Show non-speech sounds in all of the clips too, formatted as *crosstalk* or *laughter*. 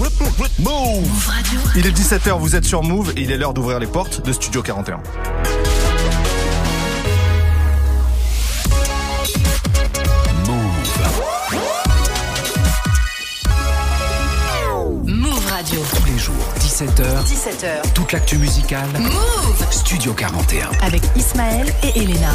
Move Radio. Il est 17h, vous êtes sur Move et il est l'heure d'ouvrir les portes de Studio 41. Tous les jours, 17h. 17h. Toute l'actu musicale. Move Studio 41. Avec Ismaël et Elena.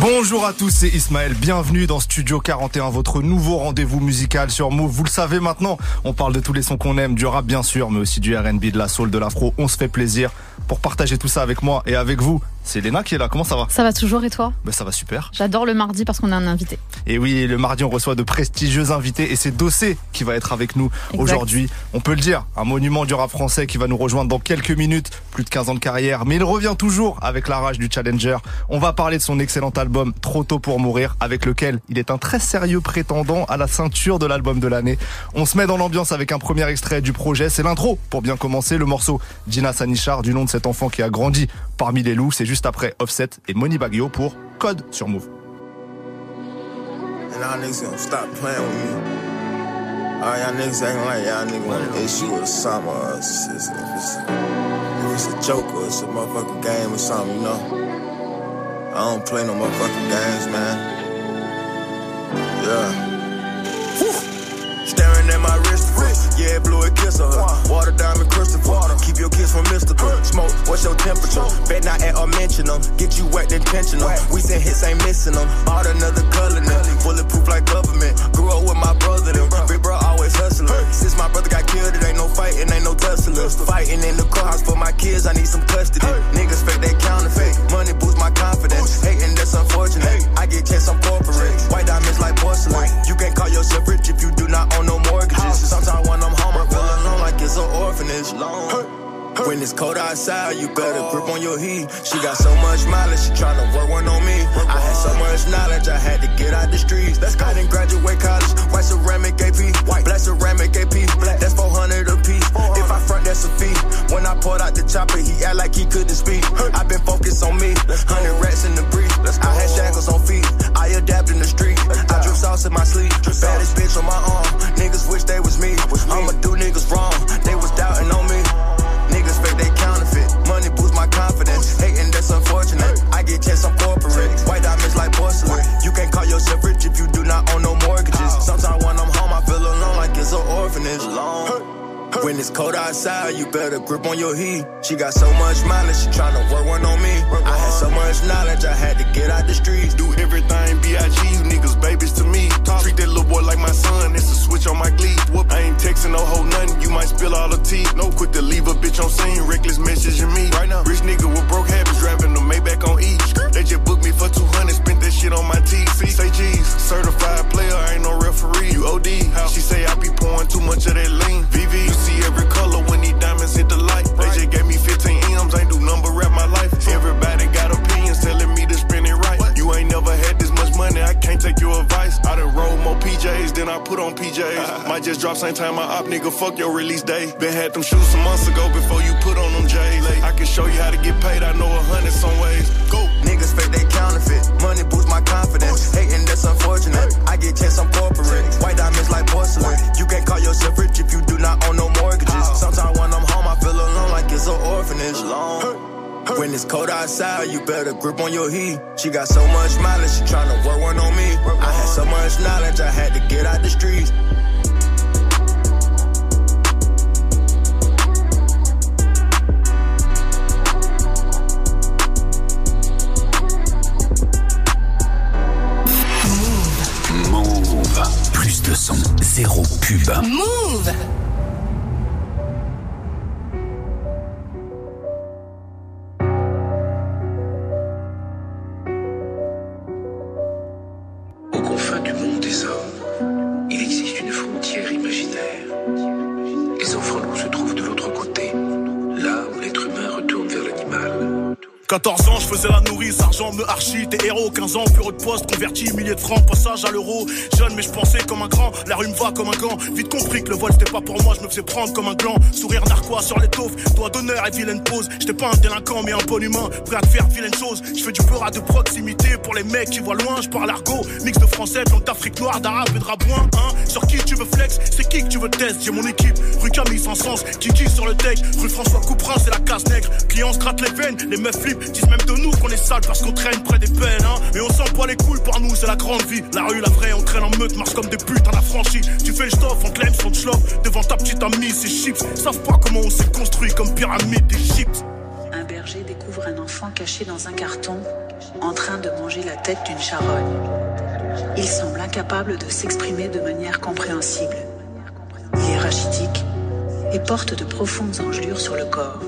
Bonjour à tous, c'est Ismaël. Bienvenue dans Studio 41, votre nouveau rendez-vous musical sur Move. Vous le savez maintenant, on parle de tous les sons qu'on aime, du rap bien sûr, mais aussi du R&B, de la soul, de l'afro. On se fait plaisir pour partager tout ça avec moi et avec vous. C'est Léna qui est là, comment ça va Ça va toujours et toi ben, Ça va super. J'adore le mardi parce qu'on a un invité. Et oui, le mardi on reçoit de prestigieux invités et c'est Dossé qui va être avec nous aujourd'hui. On peut le dire, un monument du rap français qui va nous rejoindre dans quelques minutes, plus de 15 ans de carrière, mais il revient toujours avec la rage du challenger. On va parler de son excellent album Trop tôt pour mourir avec lequel il est un très sérieux prétendant à la ceinture de l'album de l'année. On se met dans l'ambiance avec un premier extrait du projet, c'est l'intro pour bien commencer le morceau Gina Sanichar du nom de cet enfant qui a grandi parmi les loups, c'est juste après Offset et Money Baggio pour Code sur Move. And y'all niggas gonna stop playing with me. All y'all niggas acting like y'all niggas want an issue with something or it's, it's, it's, if it's a joke or it's a motherfucking game or something, you know. I don't play no motherfucking games, man. Yeah. Staring at my wrist, yeah, blue a kiss of her. Water diamond Christopher, keep your kiss from mystical. Smoke, what's your temperature? Bet not at or mention them. Um. Get you wet intentional. We send hits, ain't missing them. Bought another color now, bulletproof like government. Grew up with my brother, them. Big bro always hustling. Since my brother got killed, it ain't no fighting, ain't no tussling. Fighting in the courthouse for my kids, I need some custody. Niggas fake, they counterfeit. Money boosts my confidence. Hating, that's unfortunate. I get checks, I'm corporate. White diamonds like porcelain. You can't call yourself rich if you do not own no mortgages. Sometimes when I'm home, I feel alone like it's an orphanage. When it's cold outside, you better oh. grip on your heat. She got so much mileage, she tryna work one on me. I had so much knowledge, I had to get out the streets. Let's go. I didn't graduate college, white ceramic AP, white black ceramic AP, black. That's 400 a piece. If I front, that's a fee. When I pulled out the chopper, he act like he couldn't speak. i been focused on me, 100 rats in the brief. I had shackles on feet, I adapt in the street. I drip sauce in my sleep, baddest bitch on my arm. Niggas wish they was me. I'ma do niggas wrong, they was doubting on me. Niggas fake they counterfeit. Money boosts my confidence. Hating that's unfortunate. I get checks on corporate. White diamonds like porcelain. You can't call yourself rich if you do not own no mortgages. Sometimes when I'm home, I feel alone like it's an orphanage. Alone. When it's cold outside, you better grip on your heat. She got so much mileage, she tryna work one on me. I had so much knowledge, I had to get out the streets. Do everything B.I.G. You niggas babies to me. Talk. Treat that little boy like my son, it's a switch on my glee. Whoop, I ain't texting no hoe nothing, you might spill all the tea. No quick to leave a bitch on scene, reckless messaging me. Right now, rich nigga with broke habits, driving the Maybach on E. They just booked me for 200, spent that shit on my TV. Say G's, certified player, I ain't no referee. You OD, how? She say I be pouring too much of that lean. My op nigga, fuck your release day. Been had them shoes some months ago before you put on them J's. I can show you how to get paid, I know a hundred some ways. Go. Niggas fake they counterfeit. Money boosts my confidence. Hating that's unfortunate. I get checks, I'm corporate. White diamonds like porcelain. You can't call yourself rich if you do not own no mortgages. Oh. Sometimes when I'm home, I feel alone like it's an orphanage. When it's cold outside, you better grip on your heat. She got so much mileage, she tryna work one on me. I had so much knowledge, I had to get out the streets. Move Aux confins du monde des hommes, il existe une frontière imaginaire. Les enfants loups se trouvent de l'autre côté, là où l'être humain retourne vers l'animal. 14 ans, je faisais la argent me archi, t'es héros, 15 ans, bureau de poste, converti, milliers de francs, passage à l'euro. Jeune, mais je pensais comme un grand, la rue me va comme un gant. Vite compris que le vol c'était pas pour moi, je me faisais prendre comme un gland. Sourire narquois sur l'étoffe, doigt d'honneur et vilaine pose. J'étais pas un délinquant, mais un bon humain, prêt à te faire vilaine chose. Je fais du à de proximité pour les mecs qui voient loin, je parle argot, mix de français, de d'Afrique noire, d'arabe et de hein. Sur qui tu veux flex, c'est qui que tu veux test, j'ai mon équipe, rue Camille sans sens, Kiki sur le deck, rue François Couperin, c'est la casse nègre. Clients se grattent les veines, les meufs flippent, disent même de nous qu'on est sale parce qu'on traîne près des peines, hein. Mais on sent pas les couilles pour nous, c'est la grande vie. La rue, la vraie, on traîne en meute, marche comme des putes, on a franchi. Tu fais le stuff, on son schlop, devant ta petite amie, c'est chips. Savent pas comment on s'est construit comme pyramide d'Égypte. Un berger découvre un enfant caché dans un carton, en train de manger la tête d'une charogne. Il semble incapable de s'exprimer de manière compréhensible. Il est rachitique et porte de profondes engelures sur le corps.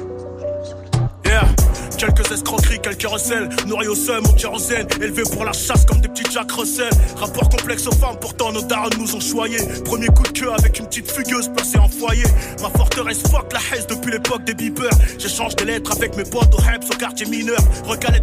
Quelques escroqueries, quelques recels, nourris au seum, au kérosène, élevés pour la chasse comme des petits Jack Russell. Rapport complexe aux femmes, pourtant nos darons nous ont choyés. Premier coup de queue avec une petite fugueuse placée en foyer. Ma forteresse fuck la haisse depuis l'époque des beepers. J'échange des lettres avec mes potes au Heps, au quartier mineur.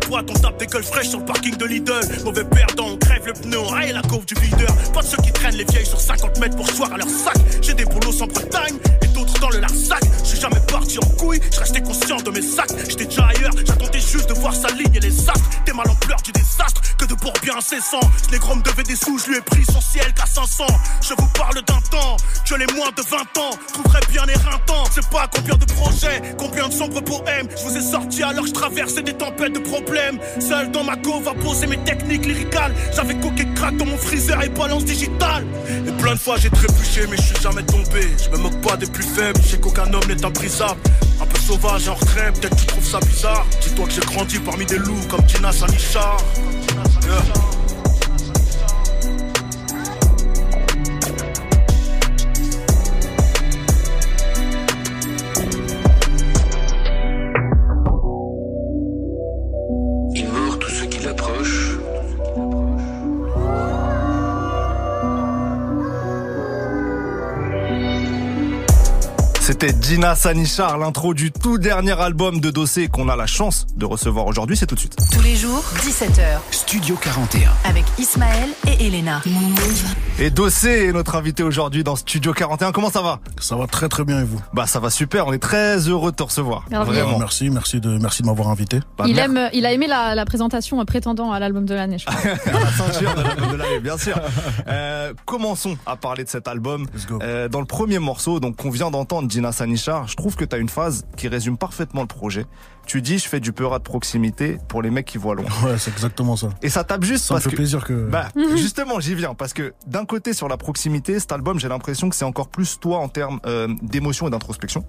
Boîte, on tape des gueules fraîches sur le parking de Lidl. Mauvais perdant, on crève le pneu, on la couve du videur. Pas de ceux qui traînent les vieilles sur 50 mètres pour choir à leur sac. J'ai des boulots sans Bretagne et d'autres dans le larsac. Je suis jamais parti en couille, je restais conscient de mes sacs. J'étais déjà ailleurs, J'attendais juste de voir s'aligner les astres. T'es mal en pleurs du désastre que de bien incessant. Ce négro me devait des sous, je lui ai pris son ciel qu'à 500. Je vous parle d'un temps que les moins de 20 ans trouveraient bien éreintant. C'est pas combien de projets, combien de sombres poèmes. Je vous ai sorti alors que je traversais des tempêtes de problèmes. Seul dans ma cove à poser mes techniques lyricales. J'avais coqué crack dans mon freezer et balance digitale. Et plein de fois j'ai trébuché, mais je suis jamais tombé. Je me moque pas des plus faibles, je sais qu'aucun homme n'est imprisable. Un peu sauvage en retrait, peut-être tu trouves ça bizarre. Dis-toi que j'ai grandi parmi des loups comme Tina Sanichar. Yeah. Dina Sanichar, l'intro du tout dernier album de Dossé qu'on a la chance de recevoir aujourd'hui. C'est tout de suite. Tous les jours, 17h. Studio 41. Avec Ismaël et Elena. Et Dossé est notre invité aujourd'hui dans Studio 41. Comment ça va? Ça va très très bien et vous? Bah ça va super. On est très heureux de te recevoir. Vraiment. Merci, merci de merci de m'avoir invité. Bah, il aime, il a aimé la, présentation prétendant à l'album de l'année. Je crois. *laughs* de l'album de l'année, bien sûr. Euh, commençons à parler de cet album. Euh, dans le premier morceau, donc qu'on vient d'entendre, Dina Sanichar, je trouve que tu as une phase qui résume parfaitement le projet. Tu dis, je fais du peurat de proximité pour les mecs qui voient loin. Ouais, c'est exactement ça. Et ça tape juste ça parce me fait plaisir que. Bah, justement, j'y viens parce que d'un côté sur la proximité, cet album, j'ai l'impression que c'est encore plus toi en termes euh, d'émotion et d'introspection.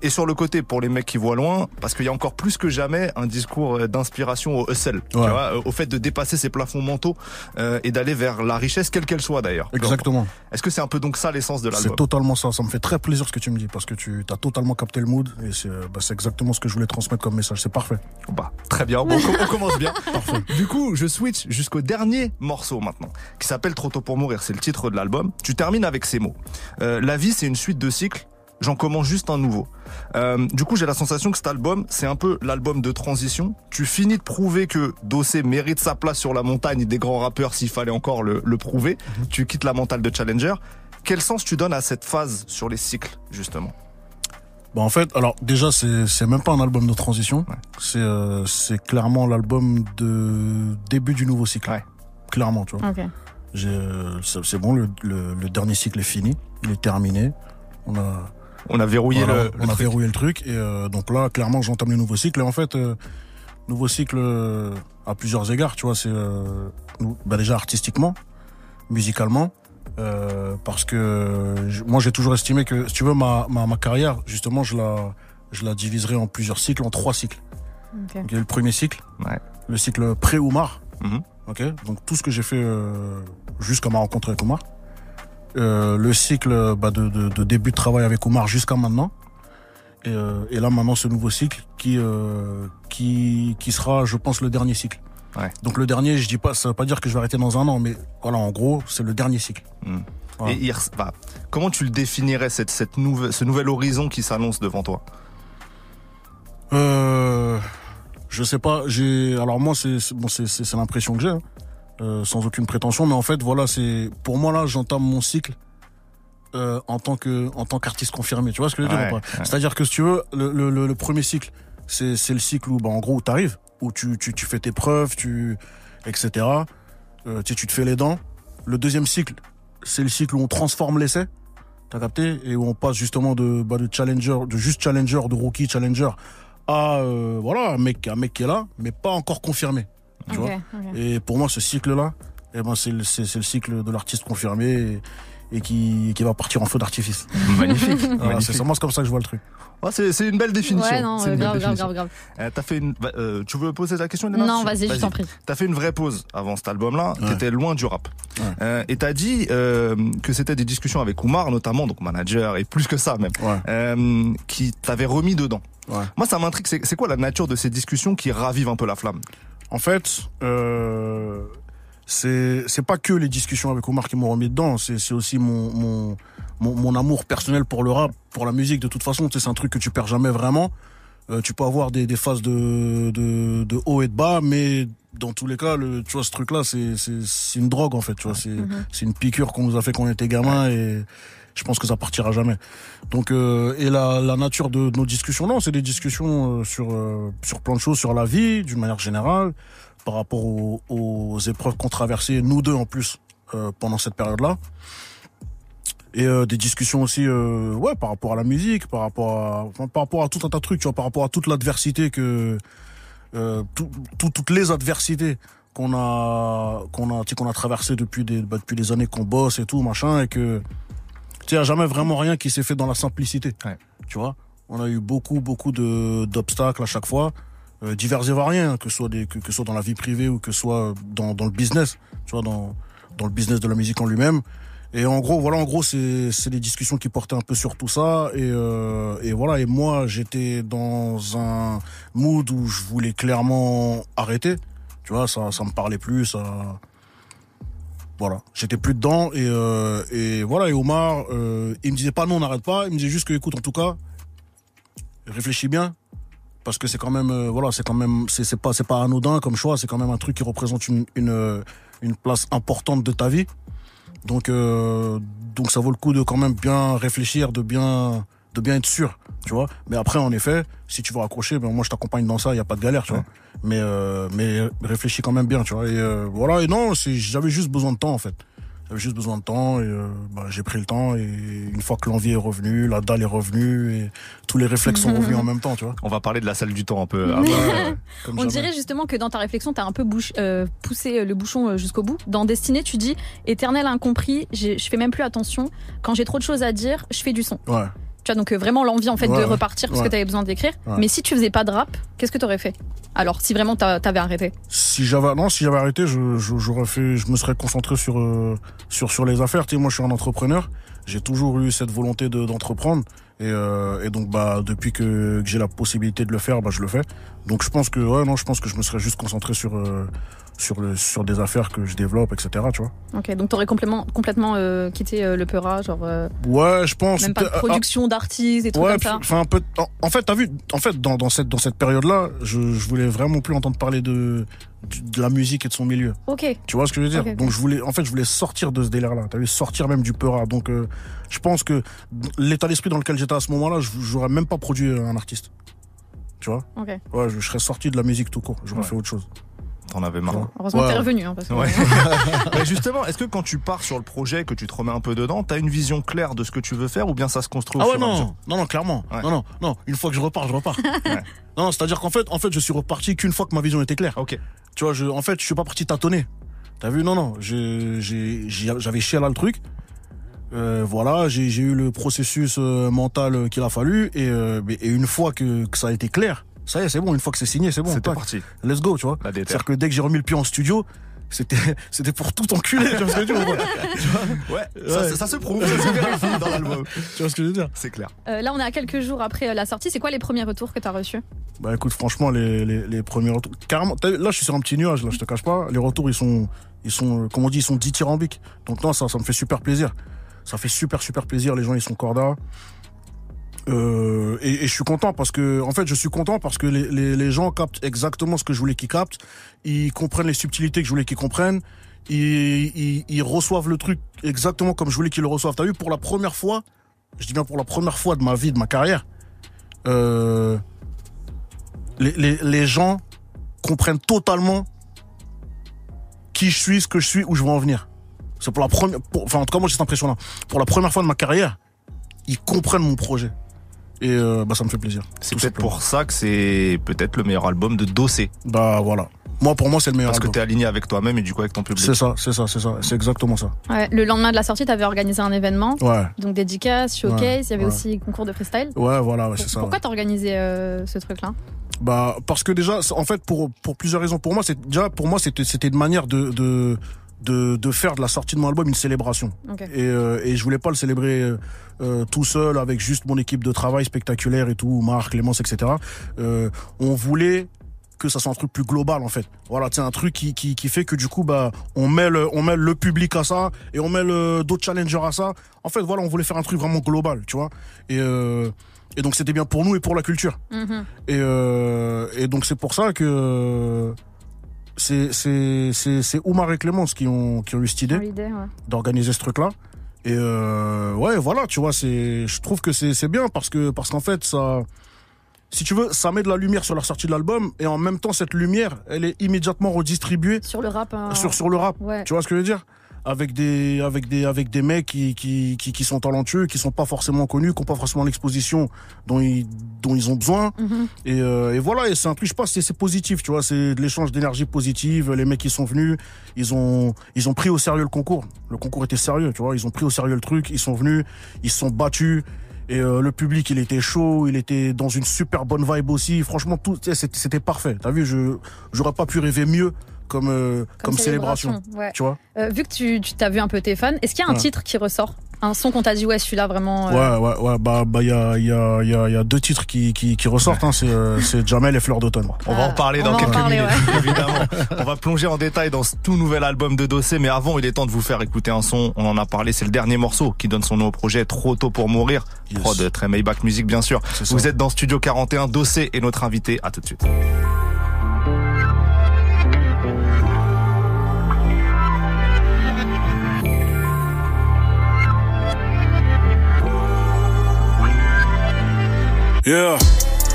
Et sur le côté, pour les mecs qui voient loin, parce qu'il y a encore plus que jamais un discours euh, d'inspiration au hustle, tu vois, au fait de dépasser ses plafonds mentaux euh, et d'aller vers la richesse, quelle qu'elle soit d'ailleurs. Exactement. Est-ce que c'est un peu donc ça l'essence de l'album? C'est totalement ça. Ça me fait très plaisir ce que tu me dis parce que tu as totalement capté le mood et c'est bah, exactement ce que je voulais transmettre comme message. C'est parfait. Bah très bien. Bon, on commence bien. *laughs* parfait. Du coup, je switch jusqu'au dernier morceau maintenant, qui s'appelle Trop tôt pour mourir. C'est le titre de l'album. Tu termines avec ces mots. la vie, c'est une suite de cycles j'en commence juste un nouveau. Euh, du coup, j'ai la sensation que cet album, c'est un peu l'album de transition. Tu finis de prouver que Dossé mérite sa place sur la montagne des grands rappeurs s'il fallait encore le, prouver. Mhm. Tu quittes la mentale de Challenger. Quel sens tu donnes à cette phase sur les cycles, justement? Bah en fait, alors déjà c'est c'est même pas un album de transition, c'est euh, c'est clairement l'album de début du nouveau cycle. Ouais. Clairement, tu vois. Euh, c'est bon, le, le dernier cycle est fini, il est terminé. On a on a verrouillé le, on a verrouillé le truc. Et euh, donc là clairement j'entame le nouveau cycle. Et en fait euh, nouveau cycle euh, à plusieurs égards tu vois. C'est bah déjà artistiquement musicalement parce que moi j'ai toujours estimé que si tu veux ma, ma, ma carrière justement je la je la diviserai en plusieurs cycles en trois cycles okay. le premier cycle ouais. le cycle pré Oumar mm ok donc tout ce que j'ai fait jusqu'à ma rencontre avec Oumar euh, le cycle bah, de, de, de, début de travail avec Omar jusqu'à maintenant. Et, euh, et, là maintenant ce nouveau cycle qui euh, qui qui sera, je pense, le dernier cycle. Ouais. Donc le dernier, je dis pas, ça veut pas dire que je vais arrêter dans un an, mais voilà, en gros, c'est le dernier cycle. Hmm. Et bah, comment tu le définirais cette ce nouvel horizon qui s'annonce devant toi? Euh, Je sais pas. J'ai alors moi c'est c'est- bon c'est c'est c'est l'impression que j'ai, hein. Euh, sans aucune prétention, mais en fait voilà c'est pour moi là j'entame mon cycle euh, en tant que en tant qu'artiste confirmé. Tu vois ce que je veux dire Ouais, pas? ouais. C'est-à-dire que si tu veux le le, le, le premier cycle c'est c'est le cycle où bah en gros où t'arrives où tu tu tu fais tes preuves tu etc. Euh, tu tu te fais les dents. Le deuxième cycle c'est le cycle où on transforme l'essai. T'as capté? Et où on passe justement de, bah, de challenger, de juste challenger, de rookie challenger à euh, voilà un mec, un mec qui est là, mais pas encore confirmé. Tu vois? Et pour moi, ce cycle-là, eh ben c'est le, cycle de l'artiste confirmé et, et qui, qui va partir en feu d'artifice. *laughs* Magnifique. Voilà, c'est c'est comme ça que je vois le truc. Ouais, c'est c'est une belle définition. Ouais, non, C'est une belle grave, grave, définition. grave, grave. Euh, t'as fait une. bah, euh, tu veux poser la question Léna Non, vas-y, je t'en prie. T'as fait une vraie pause avant cet album-là. Ouais. T'étais loin du rap. Ouais. Euh, et t'as dit euh, que c'était des discussions avec Oumar, notamment, donc manager et plus que ça même, Ouais. euh, qui t'avait remis dedans. Ouais. Moi, ça m'intrigue. C'est c'est quoi la nature de ces discussions qui ravivent un peu la flamme? En fait, euh, c'est c'est pas que les discussions avec Omar qui m'ont remis dedans, c'est c'est aussi mon, mon mon mon amour personnel pour le rap, pour la musique. De toute façon, c'est un truc que tu perds jamais vraiment. Euh, tu peux avoir des, des phases de, de de haut et de bas, mais dans tous les cas, le, tu vois, ce truc-là, c'est c'est c'est une drogue en fait. Tu vois, c'est c'est une piqûre qu'on nous a fait quand on était gamin et je pense que ça partira jamais. Donc euh, et la, la nature de, nos discussions, non, c'est des discussions euh, sur euh, sur plein de choses, sur la vie d'une manière générale, par rapport aux, aux épreuves qu'on traversait nous deux en plus euh, pendant cette période-là. Et euh, des discussions aussi, euh, ouais, par rapport à la musique, par rapport à, enfin, par rapport à tout un tas de trucs, tu vois, par rapport à toute l'adversité que, tout- tout- toutes les adversités qu'on a, qu'on a, qu'on a traversées depuis des, bah, depuis des années qu'on bosse et tout, machin, et que, tu sais, jamais vraiment rien qui s'est fait dans la simplicité. Ouais. Tu vois, on a eu beaucoup, beaucoup de d'obstacles à chaque fois, euh, divers et variés, que ce soit que, soit dans la vie privée ou que ce soit dans, dans le business, tu vois, dans, dans le business de la musique en lui-même. Et en gros, voilà, en gros, c'est c'est des discussions qui portaient un peu sur tout ça. Et, euh, et voilà, et moi, j'étais dans un mood où je voulais clairement arrêter. Tu vois, ça, ça me parlait plus, ça. Voilà, j'étais plus dedans et euh, et voilà. Et Omar, euh, il me disait pas non, n'arrête pas. Il me disait juste que, écoute, en tout cas, réfléchis bien parce que c'est quand même, euh, voilà, c'est quand même, c'est pas c'est pas anodin comme choix. C'est quand même un truc qui représente une une euh, une place importante de ta vie. Donc, euh, donc ça vaut le coup de quand même bien réfléchir, de bien, de bien être sûr, tu vois. Mais après, en effet, si tu veux raccrocher, ben moi je t'accompagne dans ça, il y a pas de galère, tu vois. Mais, euh, mais réfléchis quand même bien, tu vois. Et voilà. Et non, j'avais juste besoin de temps en fait. J'avais juste besoin de temps et euh, bah, j'ai pris le temps et une fois que l'envie est revenue, la dalle est revenue et tous les réflexes sont revenus *laughs* en même temps, tu vois. On va parler de la salle du temps un peu. *laughs* après. Comme On jamais. dirait justement que dans ta réflexion, tu as un peu bouche- euh, poussé le bouchon euh, jusqu'au bout. Dans Destinée, tu dis éternel incompris, j'ai- je fais même plus attention. Quand j'ai trop de choses à dire, je fais du son. Ouais. Tu vois, donc euh, vraiment l'envie en fait Ouais, de repartir parce Ouais. que tu avais besoin d'écrire. Ouais. Mais si tu faisais pas de rap, qu'est-ce que tu aurais fait? Alors, si vraiment t'a- t'avais arrêté? Si j'avais non, si j'avais arrêté, je je- j'aurais fait, je me serais concentré sur euh, sur sur les affaires. Tu sais, moi, je suis un entrepreneur. J'ai toujours eu cette volonté de d'entreprendre et euh, et donc bah depuis que, que j'ai la possibilité de le faire, bah je le fais. Donc je pense que ouais non, je pense que je me serais juste concentré sur euh, sur le sur des affaires que je développe, etc. Tu vois. Ok, donc t'aurais complètement, complètement euh, quitté euh, le Peura, genre euh, Ouais, je pense. même pas de Euh, ah, production d'artistes et tout Ouais, comme ça. enfin un peu. En, en fait, t'as vu, en fait, dans, dans cette dans cette période-là, je, je voulais vraiment plus entendre parler de de la musique et de son milieu. Ok, Tu vois ce que je veux dire? Donc je voulais, en fait, je voulais sortir de ce délire-là. T'as vu, sortir même du peura. Donc, euh, je pense que l'état d'esprit dans lequel j'étais à ce moment-là, je- j'aurais même pas produit un artiste. Tu vois ok. Ouais, je, je serais sorti de la musique tout court. J'aurais Ouais. fait autre chose. T'en avais marre. Heureusement Ouais. t'es revenu. Hein, parce que... Ouais. *laughs* Mais justement, est-ce que quand tu pars sur le projet, que tu te remets un peu dedans, t'as une vision claire de ce que tu veux faire ou bien ça se construit au Ah ouais, fur et à mesure non, non, non, clairement. Ouais. Non, non, non. Une fois que je repars, je repars. *laughs* Ouais. Non, non, c'est-à-dire qu'en fait, en fait, je suis reparti qu'une fois que ma vision était claire. Ok. Tu vois, je, en fait, je suis pas parti tâtonner. T'as vu? Non, non. j'ai- j'ai- j'ai- J'avais chié là le truc. Euh, voilà, j'ai eu le processus euh, mental euh, qu'il a fallu et, euh, une fois que, que ça a été clair, ça y est, c'est bon. Une fois que c'est signé, c'est bon. C'était tac, parti. Let's go, tu vois. C'est-à-dire que dès que j'ai remis le pied en studio, c'était *laughs* c'était pour tout enculer. tu vois ce que je veux dire *laughs* Ouais, Ça, Ouais. ça- ça se prouve, ça se vérifie dans l'album. Tu vois ce que je veux dire C'est clair. Euh, là, on est à quelques jours après la sortie. C'est quoi les premiers retours que t'as reçus? Bah écoute, franchement, les, les, les premiers retours. Carrément, là je suis sur un petit nuage, là je te cache pas. Les retours ils sont, ils sont, euh, comme on dit, ils sont dithyrambiques. Donc non, ça, ça me fait super plaisir. Ça fait super super plaisir. Les gens ils sont corda. Euh, et, je suis content parce que, en fait, je suis content parce que les, gens captent exactement ce que je voulais qu'ils captent. Ils comprennent les subtilités que je voulais qu'ils comprennent. Ils, reçoivent le truc exactement comme je voulais qu'ils le reçoivent. T'as vu, pour la première fois, je dis bien pour la première fois de ma vie, de ma carrière, euh, les, les, les gens comprennent totalement qui je suis, ce que je suis, où je veux en venir. C'est pour la première, pour, enfin, en tout cas, moi, j'ai cette impression-là. Pour la première fois de ma carrière, ils comprennent mon projet. Et euh, bah ça me fait plaisir. C'est peut-être pour ça que c'est peut-être le meilleur album de Dossé. Bah voilà. Moi pour moi c'est le meilleur Parce album. que t'es aligné avec toi-même et du coup avec ton public. C'est ça, c'est ça, c'est ça, c'est exactement ça. Ouais, le lendemain de la sortie, t'avais organisé un événement. Ouais. Donc dédicace, showcase, Ouais, il y avait ouais. aussi concours de freestyle. Ouais, voilà, ouais, c'est ça. Pourquoi ouais. t'as organisé euh, ce truc-là? Bah parce que déjà, en fait, pour pour plusieurs raisons. Pour moi, c'est déjà pour moi c'était c'était une manière de de de de faire de la sortie de mon album une célébration. Ok. Et euh, et je voulais pas le célébrer euh, euh, tout seul avec juste mon équipe de travail spectaculaire et tout, Marc, Clémence, etc. Euh, on voulait que ça soit un truc plus global en fait. Voilà, c'est un truc qui, qui qui fait que du coup bah on mêle on mêle le public à ça et on mêle d'autres challengers à ça. En fait, voilà, on voulait faire un truc vraiment global, tu vois. Et euh, et donc c'était bien pour nous et pour la culture. Mhm. Et, euh, et donc c'est pour ça que c'est c'est Oumar et Clémence qui ont qui ont eu cette idée ouais. d'organiser ce truc là. Et euh, ouais voilà tu vois c'est je trouve que c'est c'est bien parce que parce qu'en fait ça si tu veux ça met de la lumière sur la sortie de l'album et en même temps cette lumière elle est immédiatement redistribuée Sur le rap. hein. sur sur le rap. Ouais. Tu vois ce que je veux dire? Avec des avec des avec des mecs qui qui qui, qui sont talentueux, qui sont pas forcément connus, qui ont pas forcément l'exposition dont ils dont ils ont besoin. Mhm. Et, euh, et voilà, et c'est un truc, je pense, c'est c'est positif, tu vois, c'est de l'échange d'énergie positive. Les mecs qui sont venus, ils ont ils ont pris au sérieux le concours. Le concours était sérieux, tu vois, ils ont pris au sérieux le truc, ils sont venus, ils se sont battus. Et euh, le public, il était chaud, il était dans une super bonne vibe aussi. Franchement, tout, c'était parfait. T'as vu, je j'aurais pas pu rêver mieux comme euh, comme, célébration. ouais. Tu vois Euh, vu que tu tu t'as vu un peu tes fans, est-ce qu'il y a un Ouais. titre qui ressort? Un son qu'on t'a dit, ouais, celui-là vraiment. euh, Ouais, ouais, ouais. Bah, bah, il y a, il y a, il y a, il y a deux titres qui, qui, qui ressortent. Hein, c'est, euh, c'est Jamel et Fleur d'automne. On va en parler on dans quelques parler, minutes, ouais. évidemment. *laughs* On va plonger en détail dans ce tout nouvel album de Dossé, mais avant, il est temps de vous faire écouter un son. On en a parlé, c'est le dernier morceau qui donne son nom au projet Trop tôt pour mourir. Yes. Prod très Maybach Music, bien sûr. Vous êtes dans Studio 41, Dossé est notre invité. À tout de suite. Yeah.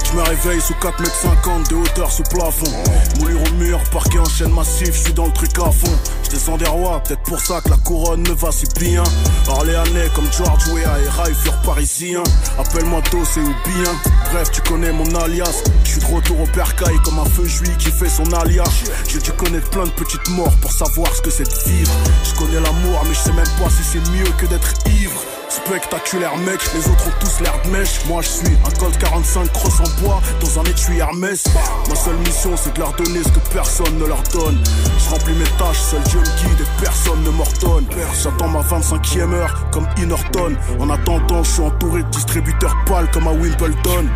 Je me réveille sous 4m50 de hauteur sous plafond. Moulure au mur, parqué en chaîne massif, je suis dans le truc à fond. Je descends des rois, peut-être pour ça que la couronne me va si bien. Orléanais comme George Weah et Rai furent parisiens. Appelle-moi Dossé ou bien. Bref, tu connais mon alias. Je suis de retour au percaille comme un feu juif qui fait son alias. J'ai dû connaître plein de petites morts pour savoir ce que c'est de vivre. Je connais l'amour, mais je sais même pas si c'est mieux que d'être ivre. Spectaculaire mec, les autres ont tous l'air de mèche. Moi je suis un Colt 45 crosse en bois dans un étui Hermès. Ma seule mission c'est de leur donner ce que personne ne leur donne. Je remplis mes tâches, seul Dieu me guide et personne ne m'ordonne. J'attends ma 25e heure comme Inorton. En attendant, je suis entouré de distributeurs pâles comme à Wimbledon.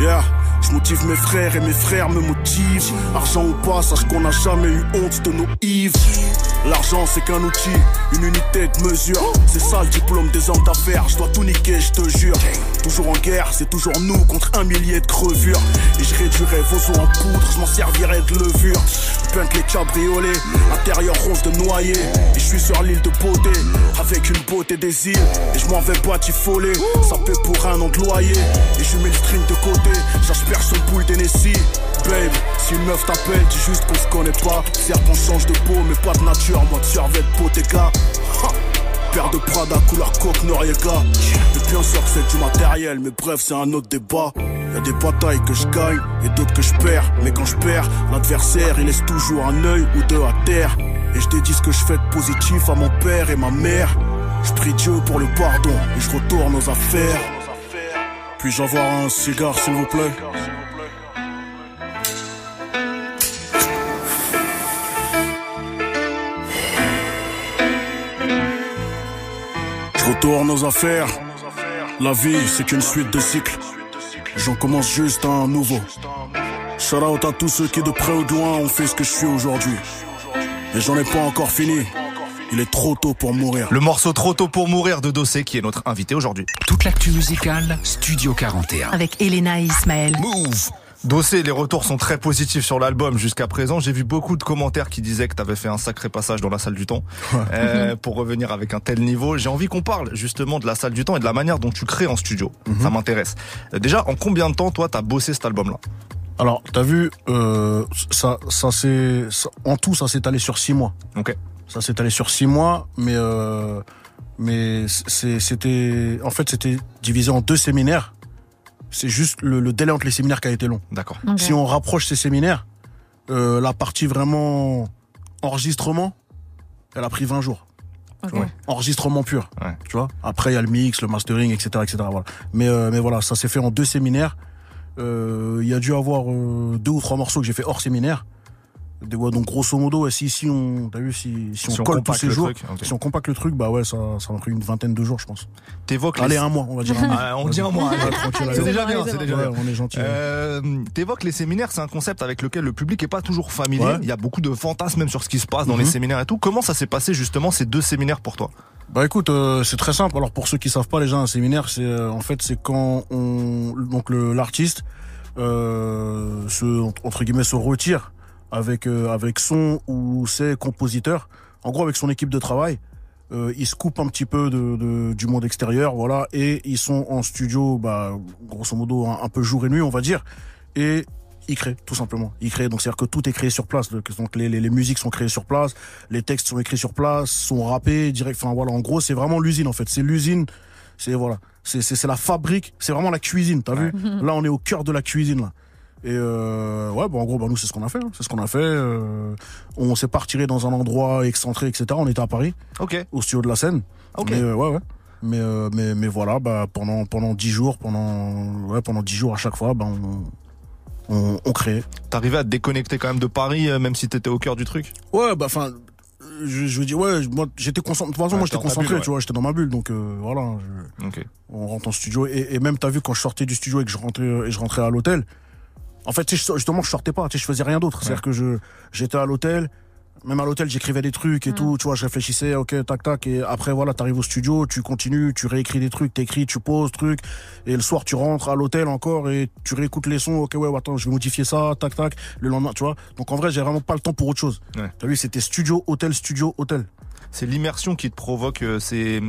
Yeah. Je motive mes frères et mes frères me motivent. Argent ou pas, sache qu'on n'a jamais eu honte de nos Yves. L'argent c'est qu'un outil, une unité de mesure. C'est ça le diplôme des hommes d'affaires, je dois tout niquer, je te jure. Toujours en guerre, c'est toujours nous contre un millier de crevures. Et je réduirai vos os en poudre, je m'en servirai de levure. Peinte les cabriolets, intérieur rose de noyer. Et je suis sur l'île de beauté, avec une beauté des îles. Et je m'en vais batifoler, ça paie pour un an de loyer. Et je mets le string de côté, j'asperge son boule d'Hennessy. Babe, si une meuf t'appelle, dis juste qu'on se connaît pas. Serpent change de peau, mais pas de nature, moi de survêt de Bottega. Ha Paire de Prada couleur coque Noriega. Et bien sûr que c'est du matériel, mais bref, c'est un autre débat. Y a des batailles que je gagne et d'autres que je perds. Mais quand je perds, l'adversaire il laisse toujours un œil ou deux à terre. Et je dédie ce que je fais de positif à mon père et ma mère. Je prie Dieu pour le pardon et je retourne aux affaires. Puis-je avoir un cigare s'il vous plaît? Je retourne aux affaires. La vie, c'est qu'une suite de cycles. J'en commence juste un nouveau. Shout out à tous ceux qui de près ou de loin ont fait ce que je suis aujourd'hui. Mais j'en ai pas encore fini. Il est trop tôt pour mourir. Le morceau Trop tôt pour mourir de Dossé qui est notre invité aujourd'hui. Toute l'actu musicale, Studio 41. Avec Elena et Ismaël. Move Dossé, les retours sont très positifs sur l'album jusqu'à présent. J'ai vu beaucoup de commentaires qui disaient que tu avais fait un sacré passage dans la salle du temps euh, pour revenir avec un tel niveau. J'ai envie qu'on parle justement de la salle du temps et de la manière dont tu crées en studio. Mhm. Ça m'intéresse. Euh, Déjà, en combien de temps toi t'as bossé cet album-là? Alors, t'as vu, euh, ça, ça c'est, en tout, ça s'est allé sur six mois. Ok. Ça s'est allé sur six mois, mais euh, mais c'est- c'était, en fait, c'était divisé en deux séminaires. C'est juste le, le délai entre les séminaires qui a été long. D'accord. Si on rapproche ces séminaires, euh, la partie vraiment enregistrement, elle a pris 20 jours. Ok. tu vois. Enregistrement pur. Ouais. Tu vois? Après, il y a le mix, le mastering, etc., etc. Voilà. Mais, euh, mais voilà, ça s'est fait en deux séminaires. Euh, Il y a dû avoir euh, deux ou trois morceaux que j'ai fait hors séminaire. Des- ouais, donc grosso modo, ouais, si, si on, t'as vu, si, si on Si on colle tous compacte ces le jours, truc, si on compacte le truc, bah ouais, ça, ça m'a pris une vingtaine de jours, je pense. T'évoques Allez, les... un mois, on va dire un mois. *laughs* Ah, on dit un mois. C'est déjà bien, c'est déjà Ouais, bien. on est gentil. Euh, T'évoques les séminaires, c'est un concept avec lequel le public est pas toujours familier. Il y a beaucoup de fantasmes même sur ce qui se passe dans les Mhm. séminaires et tout. Comment ça s'est passé justement ces deux séminaires pour toi? Bah écoute, euh, c'est très simple. Alors pour ceux qui savent pas, déjà un séminaire, c'est euh, en fait c'est quand on donc l'artiste euh, se entre guillemets se retire avec euh, avec son ou ses compositeurs. En gros avec son équipe de travail, euh, ils se coupent un petit peu de, de- du monde extérieur, voilà, et ils sont en studio, bah grosso modo un, un peu jour et nuit, on va dire, et ils créent tout simplement. Ils créent donc c'est à dire que tout est créé sur place. Donc les, les, les musiques sont créées sur place, les textes sont écrits sur place, sont rappés direct. Enfin voilà, en gros c'est vraiment l'usine en fait. C'est l'usine. C'est voilà, c'est la fabrique. C'est vraiment la cuisine. T'as vu? Là on est au cœur de la cuisine là. Et euh, ouais, bon, en gros, bah, nous, c'est ce qu'on a fait. hein. C'est ce qu'on a fait. Euh, on s'est pas retiré dans un endroit excentré, etc. On était à Paris, Ok. au studio de la scène. Ok. Mais euh, ouais, ouais. Mais, euh, mais, mais voilà, bah, pendant, pendant 10 jours, pendant, ouais, pendant 10 jours à chaque fois, bah, on, on, on crée. T'arrivais à te déconnecter quand même de Paris, euh, même si t'étais au cœur du truc? Ouais, bah, enfin, je, je veux dire, ouais, moi, j'étais concentré. De toute façon, Ouais, moi, j'étais concentré, bulle, ouais. tu vois, j'étais dans ma bulle. Donc, euh, voilà. je- Ok. on rentre en studio et, et même t'as vu quand je sortais du studio et que je rentrais et je rentrais à l'hôtel en fait justement je sortais pas tu sais, je faisais rien d'autre c'est à dire que je j'étais à l'hôtel même à l'hôtel j'écrivais des trucs et tout tu vois je réfléchissais ok tac tac et après voilà t'arrives au studio tu continues tu réécris des trucs t'écris tu poses trucs et le soir tu rentres à l'hôtel encore et tu réécoutes les sons ok ouais attends je vais modifier ça tac tac le lendemain tu vois donc en vrai j'ai vraiment pas le temps pour autre chose Ouais. t'as vu c'était studio hôtel studio hôtel C'est l'immersion qui te provoque, euh, c'est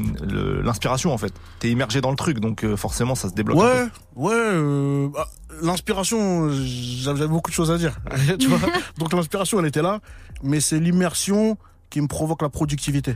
l'inspiration en fait. T'es immergé dans le truc, donc euh, forcément ça se débloque. un Ouais, ouais. euh, bah, l'inspiration, j'avais beaucoup de choses à dire. *laughs* tu vois *laughs* Donc l'inspiration, elle était là, mais c'est l'immersion qui me provoque la productivité.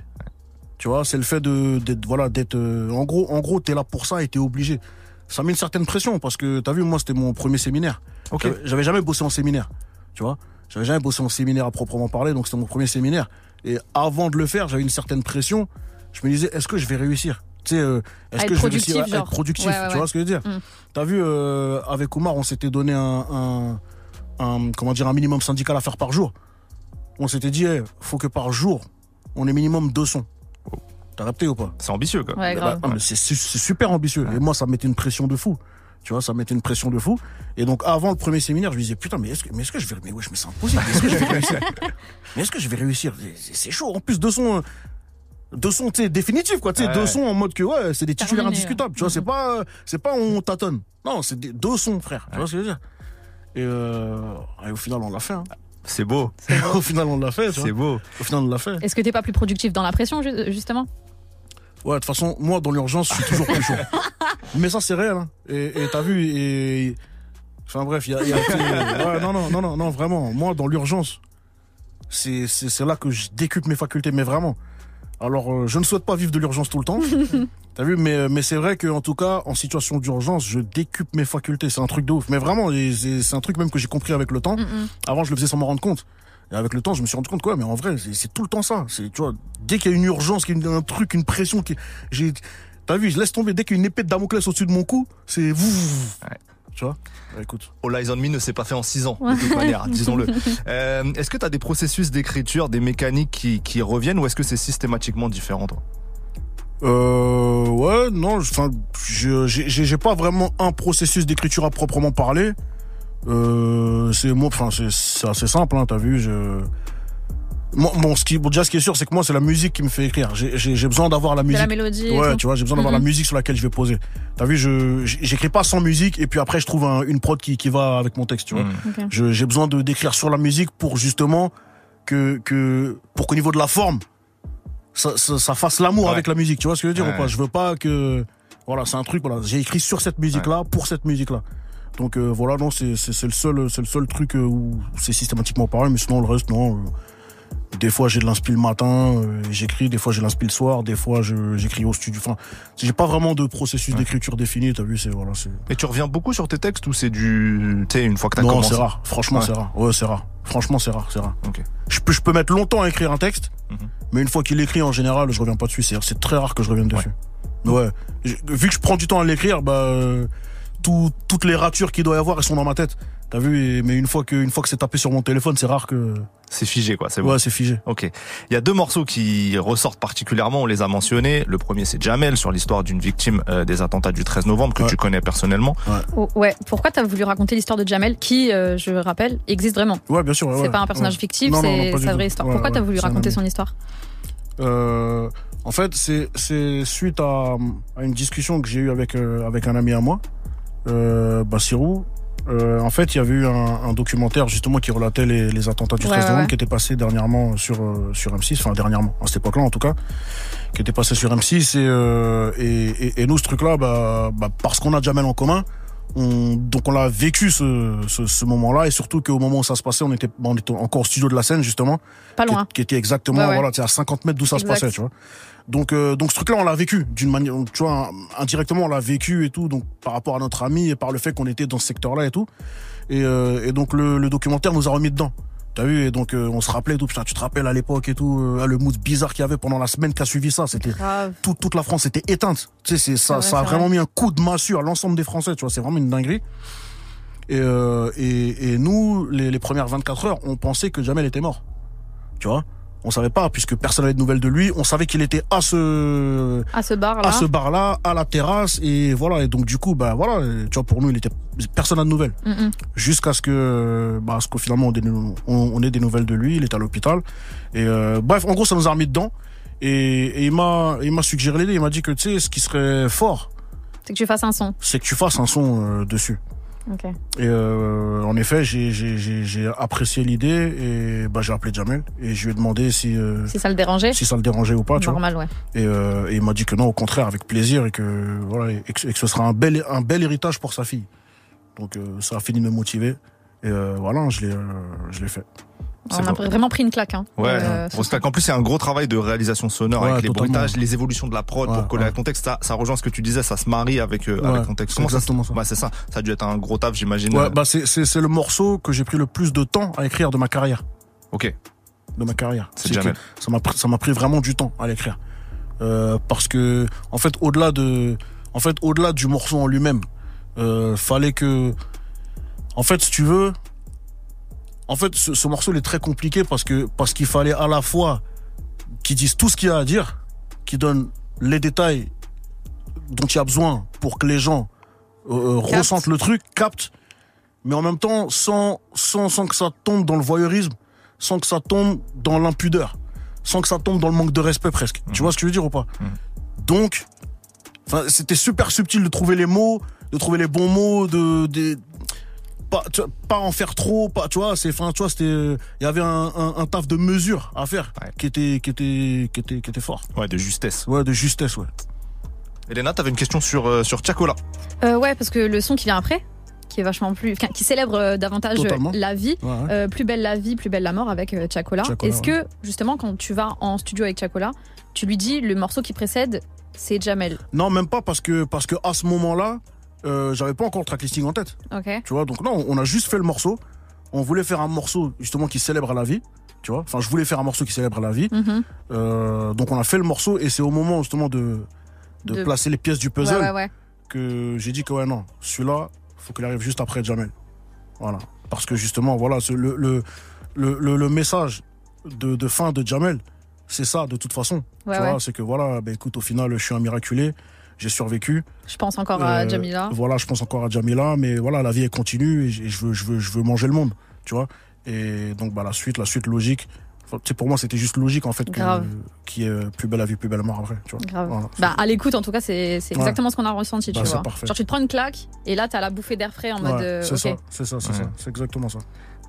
Tu vois, c'est le fait de d'être voilà d'être euh, en gros en gros t'es là pour ça et t'es obligé. Ça met une certaine pression parce que t'as vu moi c'était mon premier séminaire. Ok. J'avais- J'avais jamais bossé en séminaire, tu vois. J'avais jamais bossé en séminaire à proprement parler, donc c'était mon premier séminaire. Et avant de le faire, j'avais une certaine pression. Je me disais, est-ce que je vais réussir? Tu sais, euh, est-ce que je vais réussir productif, à genre. être productif Ouais, ouais, Tu ouais. vois ce que je veux dire Mm. T'as vu, euh, avec Omar, on s'était donné un, un, un- comment dire, un minimum syndical à faire par jour. On s'était dit, eh, faut que par jour, on ait minimum deux sons. T'as capté ou pas C'est ambitieux quoi. Bah, ah, mais c'est super ambitieux. Et moi, ça me mettait une pression de fou. Tu vois, ça me mettait une pression de fou. Et donc, avant le premier séminaire, je me disais, putain, mais est-ce que, mais est-ce que je vais, mais wesh, mais c'est impossible. Est-ce que je vais réussir? mais est-ce que je vais réussir? *laughs* C'est- chaud. En plus, deux sons, euh, deux sons, définitifs, quoi. Tu sais, Ouais. deux sons en mode que, ouais, c'est des titulaires Terminé, indiscutables. Tu vois, c'est pas, euh, c'est pas on tâtonne. Non, c'est des- deux sons, frère. Tu vois ce que je veux dire? Et, euh, et au final, on l'a fait, hein. C'est beau. *laughs* au final, on l'a fait. C'est beau. Au final, on l'a fait. Est-ce que t'es pas plus productif dans la pression, ju- justement? Ouais, de toute façon, moi, dans l'urgence, je suis toujours plus chaud. *laughs* Mais ça, c'est réel. Hein. Et t'as vu, et. Enfin bref, il y a. il y a- *laughs* ouais, non, non, non, non, non, vraiment. Moi, dans l'urgence, c'est c'est- c'est là que je décupe mes facultés, mais vraiment. Alors, euh, je ne souhaite pas vivre de l'urgence tout le temps. *laughs* T'as vu, mais, mais c'est vrai qu'en tout cas, en situation d'urgence, je décupe mes facultés. C'est un truc de ouf. Mais vraiment, c'est c'est un truc même que j'ai compris avec le temps. Mm-mm. Avant, je le faisais sans m'en rendre compte. Et avec le temps, je me suis rendu compte quoi, mais en vrai, c'est- tout le temps ça. C'est, tu vois, dès qu'il y a une urgence, qu'il y a un truc, une pression qui, j'ai, t'as vu, je laisse tomber. Dès qu'il y a une épée de Damoclès au-dessus de mon cou, c'est vous. Ouais. Tu vois? Bah, écoute. All Eyes on Me ne s'est pas fait en 6 ans, de toute manière, disons-le. *laughs* Euh, est-ce que tu as des processus d'écriture, des mécaniques qui, qui reviennent ou est-ce que c'est systématiquement différent, toi? Euh, ouais, non, enfin, je, j'ai, pas vraiment un processus d'écriture à proprement parler. Euh, c'est moi, enfin, c'est, c'est assez simple, hein, t'as vu, je, Moi, bon, ce qui, bon, déjà, ce qui est sûr, c'est que moi, c'est la musique qui me fait écrire. J'ai- J'ai j'ai besoin d'avoir la De musique. la mélodie. Ouais, tu vois, j'ai besoin d'avoir la Mhm. musique sur laquelle je vais poser. T'as vu, je j'écris pas sans musique et puis après je trouve un- une prod qui, qui va avec mon texte, tu vois. Mm. Je- J'ai besoin de d'écrire sur la musique pour justement que que pour qu'au niveau de la forme, ça, ça, ça fasse l'amour Ouais. avec la musique. Tu vois ce que je veux dire Ouais. ou pas? Je veux pas que voilà, c'est un truc. Voilà, j'ai écrit sur cette musique là pour cette musique là. Donc euh, voilà, non, c'est c'est c'est le seul c'est le seul truc euh, où c'est systématiquement pareil, mais sinon le reste non. euh, des fois j'ai de l'inspi le matin, euh, j'écris, des fois j'ai l'inspi le soir, des fois j'écris au studio. Enfin, j'ai pas vraiment de processus d'écriture défini, t'as vu, c'est voilà, c'est Et tu reviens beaucoup sur tes textes ou c'est du. Tu sais, une fois que t'as Non, commencé? c'est rare. Franchement, Ouais. c'est rare. Ouais, c'est rare. Franchement, c'est rare, c'est rare. Ok. Je peux, je peux mettre longtemps à écrire un texte, Mhm. mais une fois qu'il est écrit, en général, je reviens pas dessus. C'est, c'est très rare que je revienne dessus. Ouais. Vu que je prends du temps à l'écrire, bah, euh, tout- toutes les ratures qu'il doit y avoir, elles sont dans ma tête. T'as vu? Mais une fois que, une fois que c'est tapé sur mon téléphone, c'est rare que, C'est figé, quoi. C'est bon. ouais, c'est figé. Ok. Il y a deux morceaux qui ressortent particulièrement, on les a mentionnés. Le premier, c'est Jamel, sur l'histoire d'une victime euh, des attentats du 13 novembre, que Ouais. tu connais personnellement. Oh, ouais. Pourquoi t'as voulu raconter l'histoire de Jamel, qui, euh, je rappelle, existe vraiment? Ouais, bien sûr. ouais, C'est ouais. pas un personnage Ouais. fictif, c'est sa tout. vraie histoire. Ouais, Pourquoi t'as ouais, voulu raconter son histoire? Euh, en fait, c'est c'est suite à, à une discussion que j'ai eue avec euh, avec un ami à moi, euh, Bassirou. Euh, en fait, il y avait eu un, un documentaire justement qui relatait les, les attentats du Ouais, 13 ouais, novembre ouais. qui était passé dernièrement sur euh, sur M6, enfin dernièrement à cette époque-là en tout cas, qui était passé sur M6 et euh, et, et, et nous ce truc-là, bah, bah, parce qu'on a Jamel en commun. On, donc on l'a vécu ce, ce, ce moment-là et surtout qu'au moment où ça se passait on était, on était encore au studio de la scène justement Pas qui, loin. qui était exactement Ouais, ouais. voilà, tu sais, à 50 mètres d'où ça Exact. se passait, tu vois. Donc euh, donc ce truc-là on l'a vécu d'une manière, tu vois, indirectement on l'a vécu et tout, donc par rapport à notre ami et par le fait qu'on était dans ce secteur-là et tout. Et, euh, et donc le, le documentaire nous a remis dedans. T'as vu et donc euh, on se rappelait tout. Putain, tu te rappelles à l'époque et tout, euh, le mood bizarre qu'il y avait pendant la semaine qui a suivi ça. C'était tout- toute la France était éteinte. Tu sais, c'est ça, vrai, ça a vraiment vrai. mis un coup de massue à l'ensemble des Français. Tu vois, c'est vraiment une dinguerie. Et, euh, et, et nous, les, les premières 24 heures, on pensait que Jamel était mort. Tu vois? On savait pas, puisque personne n'avait de nouvelles de lui. On savait qu'il était à ce, À ce bar là. à ce bar-là, à la terrasse, et voilà. Et donc, du coup, bah voilà, tu vois, pour nous, il était, personne n'a de nouvelles. Mm, mm. Jusqu'à ce que, bah, ce qu'au finalement, on, ait des- on, on ait des nouvelles de lui. Il est à l'hôpital. Et, euh, bref, en gros, ça nous a remis dedans. Et, et il m'a, il m'a suggéré l'idée. Il m'a dit que, tu sais, ce qui serait fort, C'est que tu fasses un son. c'est que tu fasses un son euh, dessus. Ok. Et euh, en effet, j'ai apprécié l'idée et bah j'ai appelé Jamel et je lui ai demandé si euh, Si ça le dérangeait. si ça le dérangeait ou pas, tu vois. Ouais. Et, euh, et il m'a dit que non, au contraire, avec plaisir et que voilà et que, et que ce sera un bel un bel héritage pour sa fille. Donc euh, ça a fini de me motiver et euh, voilà, je l'ai euh, je l'ai fait. On a vraiment pris une claque. Hein. Ouais, Euh, grosse claque. En plus, c'est un gros travail de réalisation sonore Ouais, avec les bruitages, les évolutions de la prod Ouais, pour coller ouais. à le contexte. Ça, ça rejoint ce que tu disais, ça se marie avec, euh, Ouais, avec le contexte. c'est Comment ça ça. Ouais, c'est ça. Ça a dû être un gros taf, j'imagine. Ouais, bah c'est c'est c'est le morceau que j'ai pris le plus de temps à écrire de ma carrière. Ok. de ma carrière. C'est Jamel. Ça m'a pris, ça m'a pris vraiment du temps à l'écrire. Euh, parce que, en fait, au-delà de, en fait, au-delà du morceau en lui-même, euh, fallait que, en fait, si tu veux, en fait, ce, ce morceau il est très compliqué parce que, parce qu'il fallait à la fois qu'il dise tout ce qu'il y a à dire, qu'il donne les détails dont il y a besoin pour que les gens euh, Captent. ressentent le truc, captent, mais en même temps sans, sans, sans que ça tombe dans le voyeurisme, sans que ça tombe dans l'impudeur, sans que ça tombe dans le manque de respect presque. Tu vois ce que je veux dire ou pas Donc, enfin, c'était super subtil de trouver les mots, de trouver les bons mots, de, de pas, tu vois, pas en faire trop, pas, tu vois, c'est, enfin, tu vois, c'était, il y avait un, un, un taf de mesure à faire Ouais. qui était, qui était, qui était, qui était fort. Ouais, de justesse. Ouais, de justesse, ouais. Elena, t'avais une question sur, euh, sur. Euh, ouais, parce que le son qui vient après, qui est vachement plus, qui célèbre euh, davantage Totalement. la vie, Ouais, ouais. euh, plus belle la vie, plus belle la mort avec euh, Chacola. Chacola, Est-ce que justement quand tu vas en studio avec Chacola, tu lui dis le morceau qui précède, c'est Jamel, Non, même pas parce que, parce que à ce moment-là, euh, j'avais pas encore le tracklisting en tête. Tu vois, donc non, on a juste fait le morceau. On voulait faire un morceau justement qui célèbre la vie. Tu vois, enfin, je voulais faire un morceau qui célèbre la vie. Mhm. Euh, donc on a fait le morceau et c'est au moment justement de, de, De- placer les pièces du puzzle Ouais, ouais, ouais. que j'ai dit que ouais, non, celui-là, faut qu'il arrive juste après Jamel. Voilà. Parce que justement, voilà, le, le, le, le, message de, de fin de Jamel, c'est ça de toute façon. Ouais, tu ouais. vois, c'est que voilà, ben écoute, au final, je suis un miraculé, j'ai survécu. Je pense encore à Euh, Jamila. Voilà, je pense encore à Jamila, mais voilà, la vie elle continue et je je veux, je veux, je veux manger le monde, tu vois. Et donc, bah, la suite, la suite logique, sais, pour moi, c'était juste logique en fait qui est plus belle la vie, plus belle la mort après. Tu vois. Grave. Voilà. Bah, à l'écoute, en tout cas, c'est Ouais. exactement ce qu'on a ressenti, Bah, tu vois. parfait. Genre, tu te prends une claque et là, t'as la bouffée d'air frais en mode. Ouais, euh, c'est ça, c'est ça, c'est Ouais. ça, c'est exactement ça.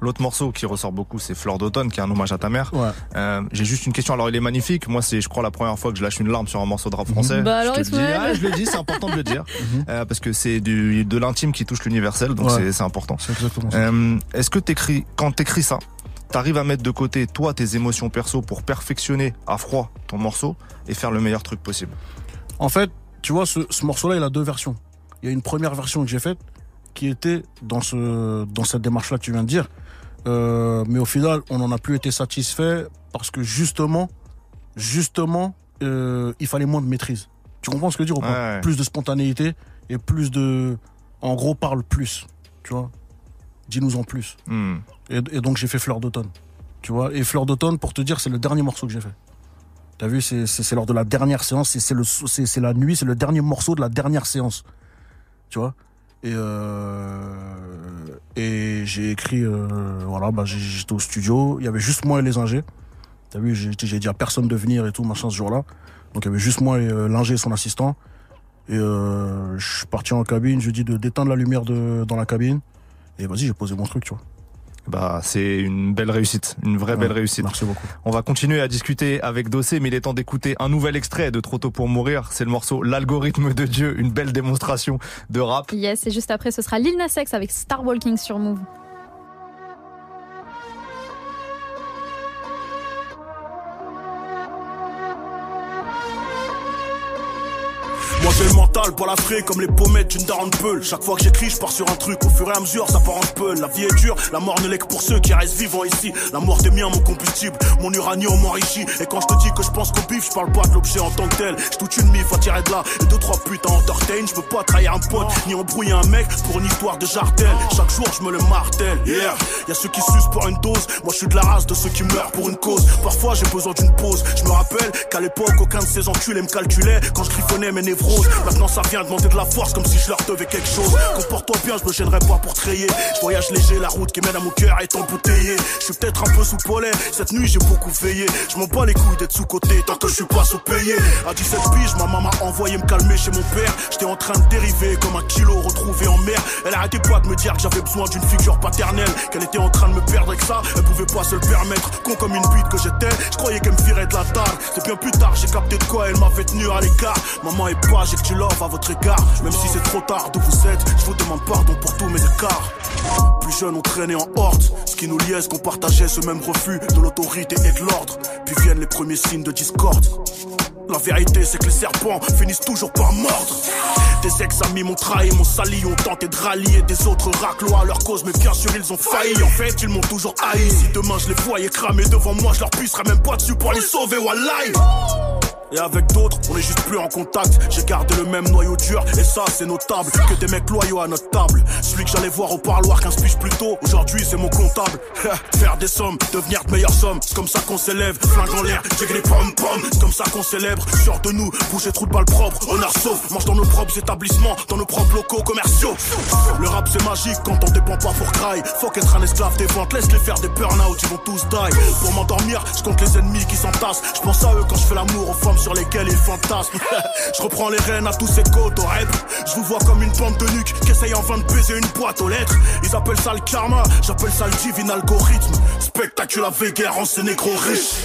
L'autre morceau qui ressort beaucoup, c'est Fleur d'automne, qui est un hommage à ta mère. Ouais. Euh, J'ai juste une question. Alors, il est magnifique. Moi, c'est, je crois, la première fois que je lâche une larme sur un morceau de rap français. Bah alors, je te le dis. Ah, je le dis, c'est important de le dire. *laughs* Mhm. Euh, parce que c'est du, de l'intime qui touche l'universel, donc Ouais. c'est, c'est important. C'est exactement ça. Euh, Est-ce que t'écris, quand t'écris ça, t'arrives à mettre de côté, toi, tes émotions perso pour perfectionner à froid ton morceau et faire le meilleur truc possible? En fait, tu vois, ce, ce morceau-là, il a deux versions. Il y a une première version que j'ai faite qui était dans ce dans cette démarche-là que tu viens de dire. Euh, mais au final, on n'en a plus été satisfait parce que justement, justement, euh, il fallait moins de maîtrise. Tu comprends ce que je veux dire ou pas Ouais. Plus de spontanéité et plus de... En gros, parle plus. Tu vois Dis-nous en plus. Hmm. Et, et donc j'ai fait Fleur d'automne. Tu vois Et Fleur d'automne, pour te dire, c'est le dernier morceau que j'ai fait. T'as vu, c'est- lors de la dernière séance, c'est la nuit, c'est le dernier morceau de la dernière séance. Tu vois Et euh, et j'ai écrit, euh, voilà, bah j'étais au studio, il y avait juste moi et les ingés. T'as vu, j'ai dit à personne de venir et tout, machin, ce jour-là. Donc il y avait juste moi et euh, l'ingé et son assistant. Et euh, je suis parti en cabine, je dit de d'éteindre la lumière de, dans la cabine. Et vas-y, j'ai posé mon truc, tu vois. Bah, c'est une belle réussite, une vraie belle réussite. Merci beaucoup. On va continuer à discuter avec Dossé, mais il est temps d'écouter un nouvel extrait de Trop tôt pour mourir. C'est le morceau L'algorithme de Dieu, une belle démonstration de rap. Yes, et juste après, ce sera Lil Nas X avec Star Walking sur Move. Moi j'ai le mental, pas la frais comme les pommettes d'une daronne peule. Chaque fois que j'écris, je pars sur un truc, au fur et à mesure ça part en peule. La vie est dure, la mort ne l'est que pour ceux qui restent vivants ici. La mort est miens, mon combustible, mon uranium m'enrichit. Et quand je te dis que je pense qu'au bif, je parle pas de l'objet en tant que tel. Je toute une mif à tirer de là, et deux trois putes à entertain. Je peux pas trahir un pote, ni embrouiller un mec pour une histoire de jartel. Chaque jour je me le martèle, yeah. Y ceux qui sucent pour une dose, moi je suis de la race de ceux qui meurent pour une cause. Parfois j'ai besoin d'une pause, je me rappelle qu'à l'époque aucun de ces enculés me calculait quand je griffonnais mes névroses. Maintenant ça vient de monter de la force comme si je leur devais quelque chose. Comporte-toi bien, je me gênerai pas pour trayer. Je voyage léger, la route qui mène à mon cœur est embouteillée. Je suis peut-être un peu sous polais, cette nuit j'ai beaucoup veillé. Je m'en bats les couilles d'être sous côté tant que je suis pas sous payé. À 17 piges, ma maman m'a envoyé me calmer chez mon père. J'étais en train de dériver comme un kilo retrouvé en mer. Elle arrêtait pas de me dire que j'avais besoin d'une figure paternelle? Qu'elle était en train de me perdre et que ça, elle pouvait pas se le permettre. Con comme une bite que j'étais, je croyais qu'elle me virait de la table. C'est bien plus tard, j'ai capté de quoi elle m'avait tenu à l'écart. Maman est pas, j'ai que tu love à votre égard. Même si c'est trop tard d'où vous êtes, je vous demande pardon pour tous mes écarts. Plus jeunes, on traînait en horde. Ce qui nous liait, qu'on partageait ce même refus de l'autorité et de l'ordre. Puis viennent les premiers signes de discorde. La vérité, c'est que les serpents finissent toujours par mordre. Des ex-amis m'ont trahi, m'ont sali, ont tenté de rallier des autres raclois à leur cause, mais bien sûr ils ont failli. En fait, ils m'ont toujours haï. Si demain je les voyais cramer devant moi, je leur pisserais même pas dessus pour les sauver, wallahi. Et avec d'autres, on est juste plus en contact. J'ai gardé le même noyau dur, et ça c'est notable. Que des mecs loyaux à notre table. Celui que j'allais voir au parloir 15 piges plus tôt, aujourd'hui c'est mon comptable. *laughs* Faire des sommes, devenir de meilleures sommes, c'est comme ça qu'on s'élève. Flingue en l'air, j'ai les pom pom, c'est comme ça qu'on célèbre. Sûr de nous, bouger trou de balle propre, honneur sauf. Mange dans nos propres établissements, dans nos propres locaux commerciaux. Le rap c'est magique quand on dépend pas pour cry. Faut qu'être un esclave des ventes, laisse les faire des burn-out, ils vont tous die. Pour m'endormir, je compte les ennemis qui s'entassent. Je pense à eux quand je fais l'amour aux femmes sur lesquelles ils fantasment. *laughs* je reprends les rênes à tous ces côtes au rap. Je vous vois comme une bande de nuques qui essaye en vain de baiser une boîte aux lettres. Ils appellent ça le karma, j'appelle ça le divin algorithme. Spectaculaire guerre en ces négros riches.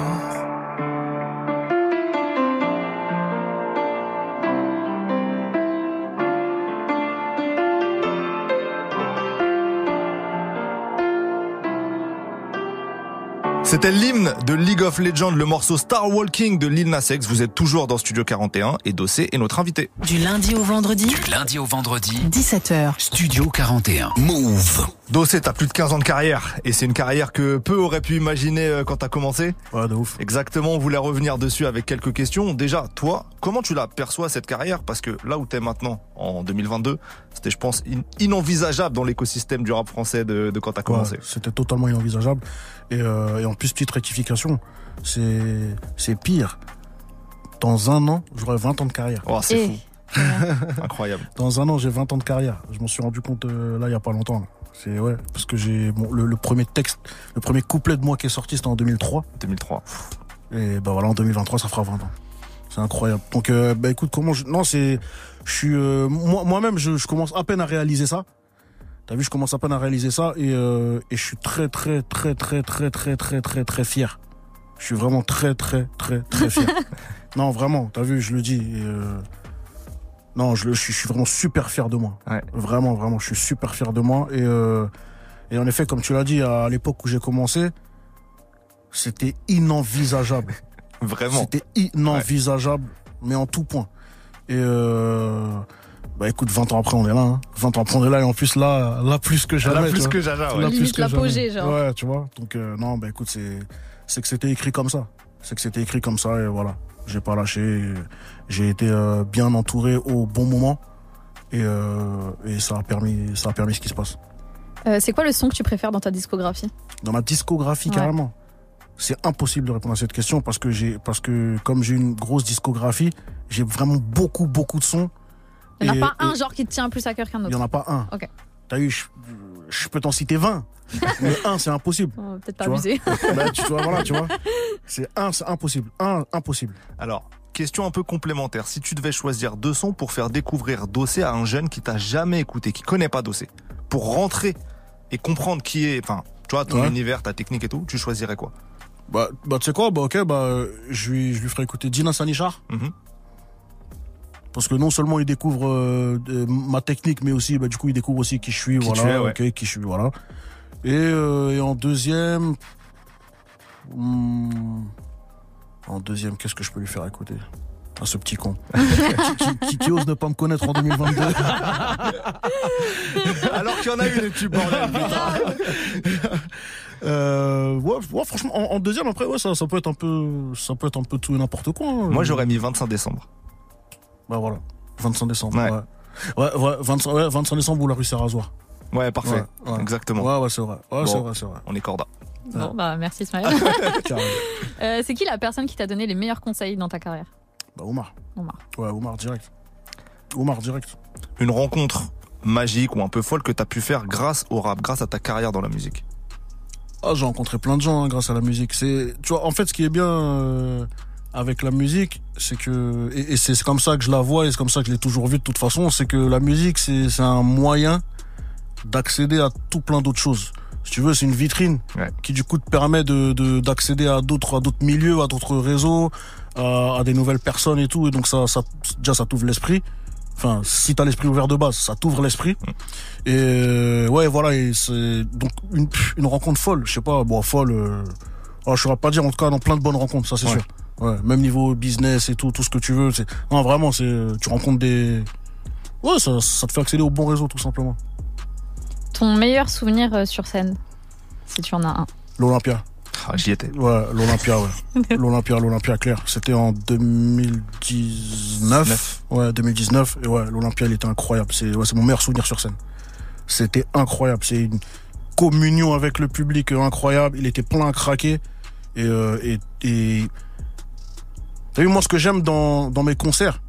C'était l'hymne de League of Legends, le morceau Star Walking de Lil Nas X. Vous êtes toujours dans Studio 41 et Dossé est notre invité. Du lundi au vendredi Du lundi au vendredi, 17h. Studio 41. Move. Dossé, t'as plus de 15 ans de carrière et c'est une carrière que peu auraient pu imaginer euh, quand t'as commencé. Ouais, de ouf. Exactement, on voulait revenir dessus avec quelques questions. Déjà, toi, comment tu la perçois cette carrière? Parce que là où t'es maintenant, en 2022, c'était, je pense, in- inenvisageable dans l'écosystème du rap français de, de quand t'as commencé. Ouais, C'était totalement inenvisageable. Et, euh, et en plus, petite rectification, c'est c'est pire. Dans un an, j'aurai 20 ans de carrière. Oh, c'est Et- fou. *laughs* Incroyable. Dans un an, j'ai 20 ans de carrière. Je m'en suis rendu compte euh, là, il y a pas longtemps. C'est ouais, parce que j'ai bon, le, le premier texte, le premier couplet de moi qui est sorti, c'était en 2003. 2003. Et bah voilà, en 2023, ça fera 20 ans. C'est incroyable. Donc, euh, bah écoute, comment je... Non, c'est... Je suis... euh, moi- Moi-même, je, je commence à peine à réaliser ça. T'as vu, je commence à peine à réaliser ça. Et, euh, et je suis très, très, très, très, très, très, très, très, très fier. Je suis vraiment très, très, très, très fier. *laughs* non, vraiment, t'as vu, je le dis. et, euh, Non, je, je suis vraiment super fier de moi. Ouais. Vraiment, vraiment, je suis super fier de moi. Et, euh, et en effet, comme tu l'as dit, à l'époque où j'ai commencé, c'était inenvisageable. *laughs* Vraiment. C'était inenvisageable, mais en tout point. Et euh, bah écoute, 20 ans après, on est là. Hein. 20 ans après, on est là. Et en plus, là, là plus que jamais. Là, plus que Jaja, ouais. Là, plus que jamais. genre. Ouais, tu vois. Donc, euh, non, bah écoute, c'est, c'est que c'était écrit comme ça. C'est que c'était écrit comme ça, et voilà. J'ai pas lâché. J'ai été euh, bien entouré au bon moment. Et, euh, et ça a permis, ça a permis ce qui se passe. Euh, c'est quoi le son que tu préfères dans ta discographie? Dans ma discographie, Ouais. carrément. C'est impossible de répondre à cette question parce que j'ai, parce que comme j'ai une grosse discographie, j'ai vraiment beaucoup, beaucoup de sons. Il n'y en a pas un genre qui te tient plus à cœur qu'un Il autre y en a pas un. Ok. T'as eu, je, je peux t'en citer 20. *laughs* mais un, c'est impossible. Oh, Peut-être pas abusé. *laughs* Bah, tu vois, voilà, tu vois. C'est un, c'est impossible. Un, impossible. Alors, question un peu complémentaire. Si tu devais choisir deux sons pour faire découvrir Dossé à un jeune qui t'a jamais écouté, qui connaît pas Dossé, pour rentrer et comprendre qui est, enfin, tu vois, ton Ouais. univers, ta technique et tout, tu choisirais quoi? Bah, bah tu sais quoi, bah ok, bah euh, je lui, je lui ferai écouter Dina Sanichar. Mhm. Parce que non seulement il découvre euh, de- ma technique, mais aussi, bah, du coup, il découvre aussi qui je suis, Qui voilà, es, ouais. qui je suis, voilà. Et, euh, et en deuxième, hmm, en deuxième, qu'est-ce que je peux lui faire écouter? À ce petit con *laughs* qui, qui- qui- qui ose ne pas me connaître en 2022. *laughs* Alors qu'il y en a une, tu bordel. *laughs* Euh, ouais, ouais, franchement, en, en deuxième, après, ouais, ça, ça peut être un peu, ça peut être un peu tout et n'importe quoi. hein. Moi, j'aurais mis 25 décembre. Bah voilà, 25 décembre. Ouais. Ouais, ouais, ouais, 25, ouais, 25 décembre ou la rue Serrazoir. Ouais, parfait. Ouais, ouais. Exactement. Ouais, ouais, c'est vrai. Ouais, Bon. c'est vrai, c'est vrai. On est corda. Bon, bah, merci. Carrément. *laughs* Euh, c'est qui la personne qui t'a donné les meilleurs conseils dans ta carrière? Bah, Omar. Omar. Ouais, Omar direct. Omar direct. Une rencontre magique ou un peu folle que t'as pu faire grâce au rap, grâce à ta carrière dans la musique? Ah, j'ai rencontré plein de gens hein, grâce à la musique. C'est, tu vois, en fait, ce qui est bien euh, avec la musique, c'est que, et, et c'est comme ça que je la vois et c'est comme ça que je l'ai toujours vu de toute façon, c'est que la musique, c'est c'est un moyen d'accéder à tout plein d'autres choses. Si tu veux, c'est une vitrine Ouais. qui du coup te permet de de- d'accéder à d'autres à d'autres milieux, à d'autres réseaux, à, à des nouvelles personnes et tout. Et donc ça, ça déjà ça t'ouvre l'esprit. Enfin, si t'as l'esprit ouvert de base, ça t'ouvre l'esprit. Et euh, ouais, voilà, et c'est donc une, une rencontre folle. Je sais pas, bon, folle. Euh, oh, je saurais pas dire, en tout cas, dans plein de bonnes rencontres, ça c'est Ouais. sûr. Ouais, même niveau business et tout, tout ce que tu veux. C'est non, vraiment, c'est tu rencontres des. Ouais, ça, ça te fait accéder au bon réseau, tout simplement. Ton meilleur souvenir euh, sur scène Si tu en as un. L'Olympia. Ah, J'y étais. Ouais, l'Olympia, ouais. *laughs* L'Olympia, l'Olympia, clair. C'était en 2019. Neuf. Ouais, 2019. Et ouais, l'Olympia, il était incroyable. C'est ouais, mon meilleur souvenir sur scène. C'était incroyable. C'est une communion avec le public euh, incroyable. Il était plein à craquer. Et, euh, et, et... T'as vu, moi, ce que j'aime dans, dans mes concerts,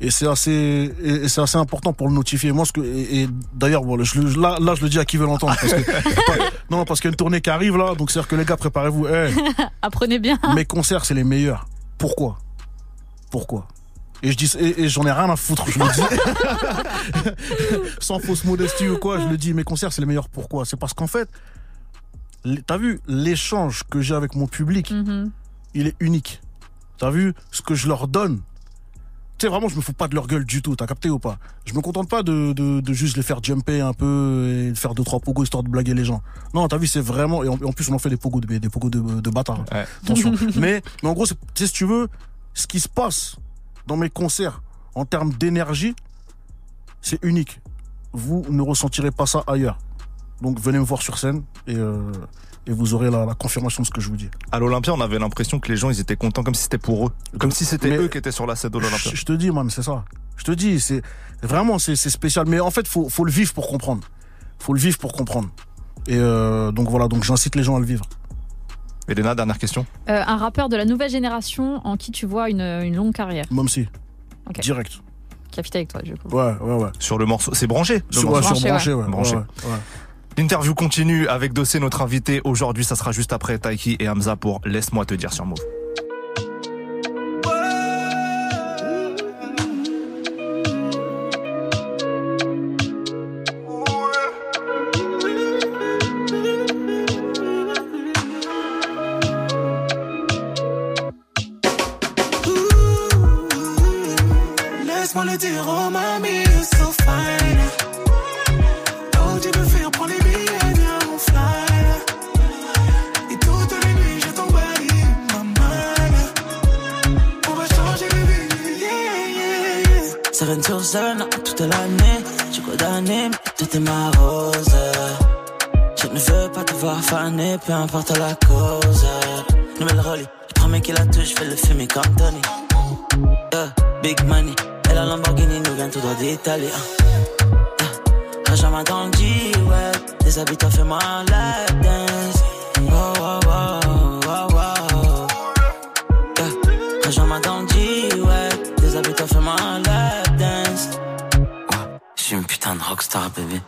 et c'est assez, et, et c'est assez important pour le notifier. Moi, ce que, et, et d'ailleurs, bon, je, là, là, je le dis à qui veut l'entendre. Parce que, *laughs* non, parce qu'il y a une tournée qui arrive là. Donc, c'est-à-dire que les gars, préparez-vous. Eh, *laughs* Apprenez bien. mes concerts, c'est les meilleurs. Pourquoi? Pourquoi? Et je dis et, et j'en ai rien à foutre, je le dis. *laughs* Sans fausse modestie ou quoi, je le dis, mes concerts, c'est les meilleurs. Pourquoi? C'est parce qu'en fait, t'as vu l'échange que j'ai avec mon public, Mhm. il est unique. T'as vu ce que je leur donne tu sais, vraiment, je me fous pas de leur gueule du tout, t'as capté ou pas? Je me contente pas de, de, de juste les faire jumper un peu et de faire deux, trois pogos histoire de blaguer les gens. Non, t'as vu, c'est vraiment... Et en, plus, on en fait des pogos de, des pogos de, de bâtards. Ouais. Attention. *laughs* mais, mais en gros, tu sais, si tu veux, ce qui se passe dans mes concerts en termes d'énergie, c'est unique. Vous ne ressentirez pas ça ailleurs. Donc, venez me voir sur scène et, euh, et vous aurez la, la confirmation de ce que je vous dis. À l'Olympia, on avait l'impression que les gens, ils étaient contents comme si c'était pour eux. Comme si c'était eux qui étaient sur la scène de l'Olympia. Je, te dis, man, c'est ça. Je te dis, c'est vraiment c'est spécial. Mais en fait, faut faut le vivre pour comprendre. Faut le vivre pour comprendre. Et euh, donc voilà, donc j'incite les gens à le vivre. Elena, dernière question. Euh, un rappeur de la nouvelle génération en qui tu vois une, une longue carrière, Même si. Direct. qui a avec toi, du coup. Ouais, ouais, ouais. Sur le morceau, c'est branché. le Sur, morceau. ouais, sur Branché, branché, ouais. ouais. Branché. ouais, ouais. L'interview continue avec Dossé, notre invité. Aujourd'hui, ça sera juste après Taiki et Hamza pour Laisse-moi te dire sur Move. Mais tout est ma rose. Je ne veux pas te voir faner, peu importe la cause. Nouvelle Rolly, je prends mes kilos, je fais le fumer comme Tony. Yeah, big money, et la Lamborghini nous vient tout droit d'Italie. Yeah, Rajama dans le G-Web, déshabille-toi, fais-moi la dance. Oh, oh, oh, rockstar, bébé.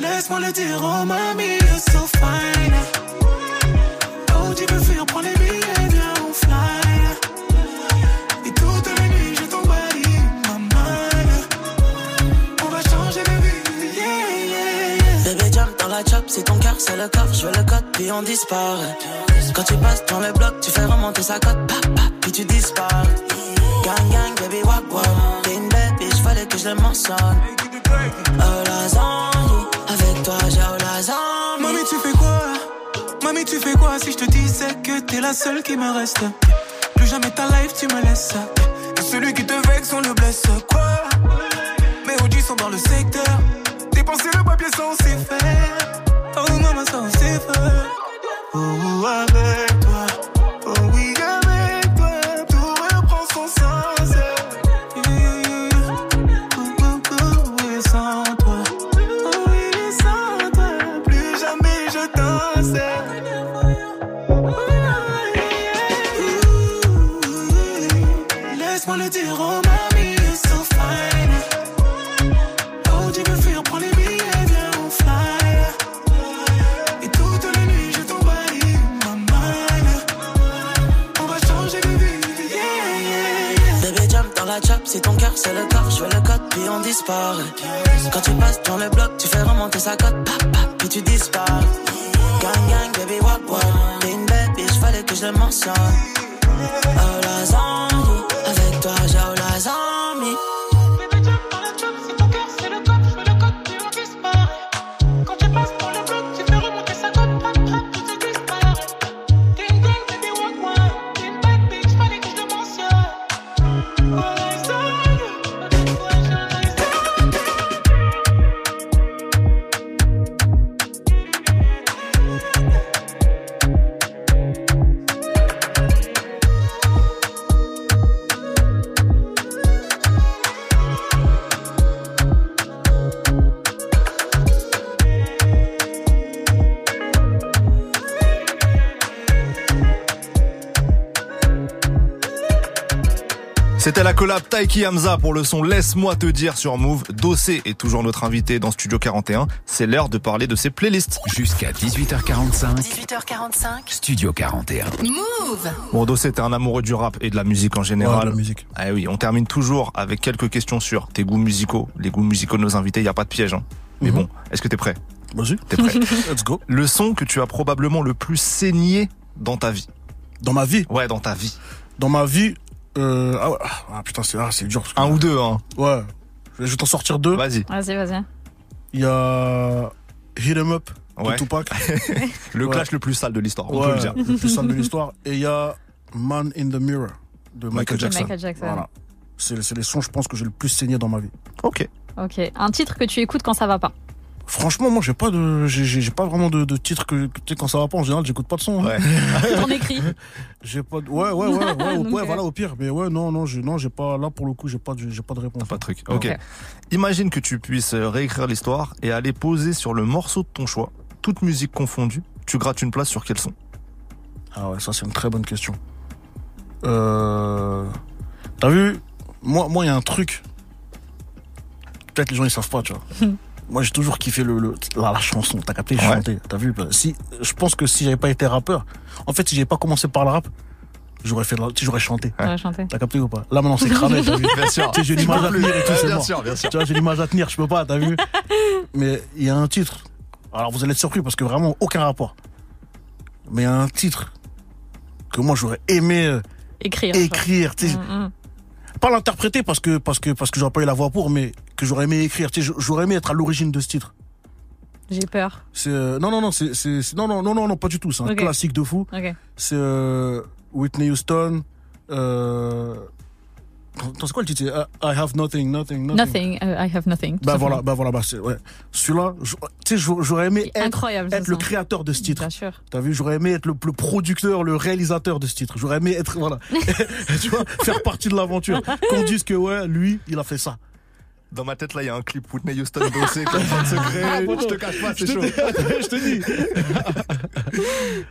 Laisse-moi le dire, oh mamie, you're so fine. Oh, tu veux fuir, prends les billets, viens, on fly. Et toutes les nuits, je t'emballe, maman. On va changer de vie, yeah, yeah, yeah. Bébé jump dans la chop, c'est ton cœur, c'est le coffre, je veux le code, puis on disparaît. Quand tu passes dans le bloc, tu fais remonter sa cote, pap, pap, puis tu disparais. Je le mentionne. Oh lasagne, avec toi j'ai oh lasagne. Mamie, tu fais quoi? Mamie, tu fais quoi si je te disais que t'es la seule qui me reste? Plus jamais ta life, tu me laisses. Et celui qui te vexe, on le blesse. Quoi? Mes OG sont dans le secteur. Dépenser le papier sans s'y faire. Oh, maman, sans s'y faire. Oh, avec toi. La chop, si ton cœur c'est le corps, je veux le code puis on disparaît. Quand tu passes dans le bloc, tu fais remonter sa cote, pap, pap, puis tu disparais. Gang gang, baby walk walk, t'es une belle bitch, fallait que je le mentionne. Oh lasagne, avec collab Taiki Hamza pour le son Laisse-moi te dire sur Move. Dossé est toujours notre invité dans Studio 41. C'est l'heure de parler de ses playlists. Jusqu'à 18h45. 18h45. Studio 41. Move. Bon, Dossé, t'es un amoureux du rap et de la musique en général. Ouais, de la musique. Ah oui, on termine toujours avec quelques questions sur tes goûts musicaux, les goûts musicaux de nos invités. Il y a pas de piège, hein. Mais Mhm. bon, est-ce que t'es prêt? Vas-y. T'es prêt *laughs* Let's go. Le son que tu as probablement le plus saigné dans ta vie. Dans ma vie? Ouais, dans ta vie. Dans ma vie, euh, ah, ouais, ah, putain, c'est ah, c'est dur. parce que- Un ou deux, hein. Ouais. Je vais t'en sortir deux. Vas-y. Vas-y, vas-y. Il y a Hit 'em Up Ouais. de Tupac. *laughs* Le Ouais. clash le plus sale de l'histoire, on Ouais, peut le dire. le plus sale de l'histoire. Et il y a Man in the Mirror de Michael, Michael Jackson. Michael Jackson. Voilà. C'est c'est les sons, je pense, que j'ai le plus saigné dans ma vie. Ok. Ok. Un titre que tu écoutes quand ça va pas. Franchement, moi, j'ai pas de, j'ai- pas vraiment de, de titre que, tu sais, quand ça va pas, en général, j'écoute pas de son. hein. Ouais. *laughs* T'en écris. *laughs* J'ai pas de, ouais, ouais, ouais, ouais, au- *laughs* Donc, ouais, voilà, au pire. Mais ouais, non, non, j'ai, non, j'ai pas, là, pour le coup, j'ai pas de, j'ai pas de réponse. Pas de truc. Ok. Ok. Imagine que tu puisses euh, réécrire l'histoire et aller poser sur le morceau de ton choix, toute musique confondue, tu grattes une place sur quel son? Ah ouais, ça, c'est une très bonne question. Euh, t'as vu? Moi, moi, il y a un truc. Peut-être les gens, ils savent pas, tu vois. Moi, j'ai toujours kiffé le, le- la, la chanson. T'as capté, Ouais. chanter. T'as vu? bah, Si, je pense que si j'avais pas été rappeur, en fait, si j'avais pas commencé par le rap, j'aurais fait, de la- tu sais, j'aurais chanté. Chanter. T'as capté ou pas? Là maintenant c'est cramé, t'as vu Bien sûr. J'ai l'image à tenir et tout, Ouais, c'est bien mort. sûr, bien sûr. Tu vois, j'ai l'image à tenir, je peux pas, t'as vu Mais il y a un titre. Alors vous allez être surpris parce que vraiment aucun rapport. Mais il y a un titre que moi j'aurais aimé euh, Écrire. écrire, tu sais, Mm, mm. Pas l'interpréter parce que parce que parce que j'aurais pas eu la voix pour, mais que j'aurais aimé écrire. Tu sais, j'aurais aimé être à l'origine de ce titre. J'ai peur. C'est euh, non non non c'est non non non non non pas du tout. C'est un classique de fou. Ok. C'est euh, Whitney Houston. Euh... C'est quoi le titre? Euh, I have nothing, nothing, nothing. Nothing. uh, I have nothing. Bah simplement. voilà, bah voilà, bah c'est ouais. Celui-là, tu sais, j'aurais aimé être, Incroyable. être ce le créateur de ce titre. Bien sûr. T'as vu, j'aurais aimé être le, le producteur, le réalisateur de ce titre. J'aurais aimé être, voilà, *laughs* *laughs* tu vois, faire partie de l'aventure. Qu'on dise que ouais, lui, il a fait ça. Dans ma tête, là, il y a un clip Whitney Houston dossé qui est en train de se *laughs* créer. Je te cache pas, c'est chaud. je te dis.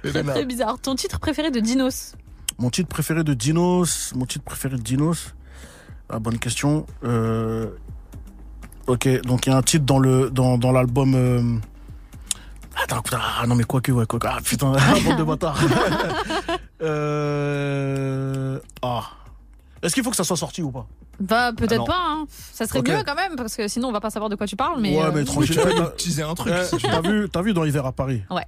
C'est très bizarre. Ton titre préféré de Dinos? Mon titre préféré de Dinos, mon titre préféré de Dinos. Ah, bonne question. Euh, ok, donc il y a un titre dans le dans, dans l'album. euh, Attends, putain, ah non mais quoi que, ouais, quoi que. Ah putain, *laughs* bande de bâtards. *laughs* euh... Ah. Est-ce qu'il faut que ça soit sorti ou pas? Bah peut-être Ah pas. Hein. Ça serait mieux quand même parce que sinon on va pas savoir de quoi tu parles. Mais Ouais, euh, mais *laughs* tranquille. teaser un truc, Ouais, si tu T'as vu, t'as vu dans Hiver à Paris? Ouais.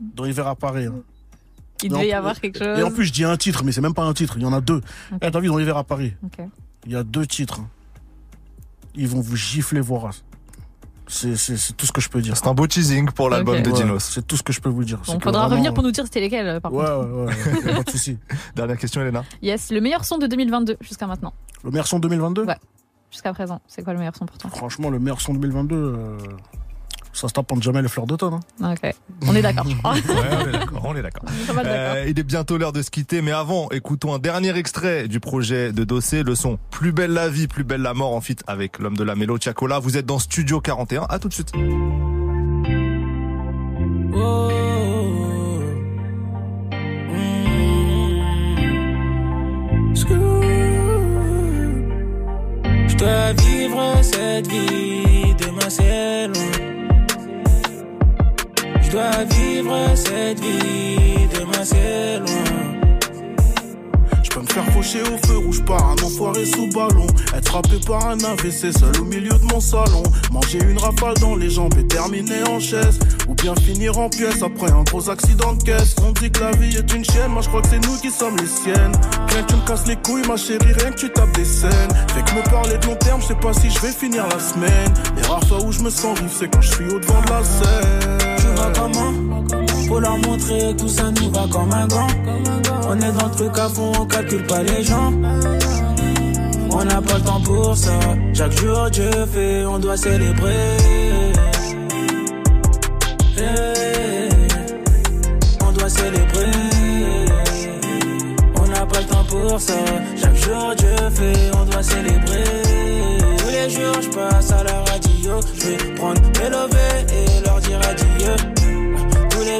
Dans Hiver à Paris. hein. il devait y avoir quelque chose. Et en plus, je dis un titre, mais c'est même pas un titre, il y en a deux. Eh, T'as vu dans Hiver à Paris? Ok. Il y a deux titres. ils vont vous gifler vos races. C'est, c'est, c'est tout ce que je peux dire. C'est un beau teasing pour l'album de Ouais, Dinos. c'est tout ce que je peux vous dire. Bon, que faudra vraiment- revenir pour nous dire c'était lesquels, euh, par Ouais, contre. ouais, ouais, a pas de souci. *laughs* Dernière question, Elena. Yes, le meilleur son de 2022 jusqu'à maintenant. Le meilleur son 2022 Ouais. Jusqu'à présent, c'est quoi le meilleur son pour toi? Franchement, le meilleur son 2022, euh, ça se tape jamais les fleurs d'automne. Hein. Ok, on est d'accord. je crois. *laughs* Ouais, on est d'accord, on est. Euh, il est bientôt l'heure de se quitter, mais avant, écoutons un dernier extrait du projet de Dossé, le son Plus belle la vie, plus belle la mort en fit avec l'homme de la mélo, Tiakola. Vous êtes dans Studio 41. À tout de suite. Oh. Je dois vivre cette vie, demain c'est loin. Je dois vivre cette vie, demain c'est loin. Je peux me faire faucher au feu rouge par un enfoiré sous ballon. Être frappé par un AVC seul au milieu de mon salon. Manger une rafale dans les jambes et terminer en chaise. Ou bien finir en pièces après un gros accident de caisse. On dit que la vie est une chienne, moi je crois que c'est nous qui sommes les siennes. Rien que tu me casses les couilles, ma chérie, rien que tu tapes des scènes. Fait que me parler de long terme, je sais pas si je vais finir la semaine. Les rares fois où je me sens vivre, c'est quand je suis au devant de la scène. Vas comment Faut leur montrer tout ça nous va comme un gant. On est dans le truc à fond, on calcule pas les gens. On n'a pas le temps pour ça. Chaque jour Dieu fait, on doit célébrer. Eh, On doit célébrer. On n'a pas le temps pour ça. Chaque jour Dieu fait, on doit célébrer. Tous les jours je passe à la radio. Je vais prendre mes levées et leur dire adieu.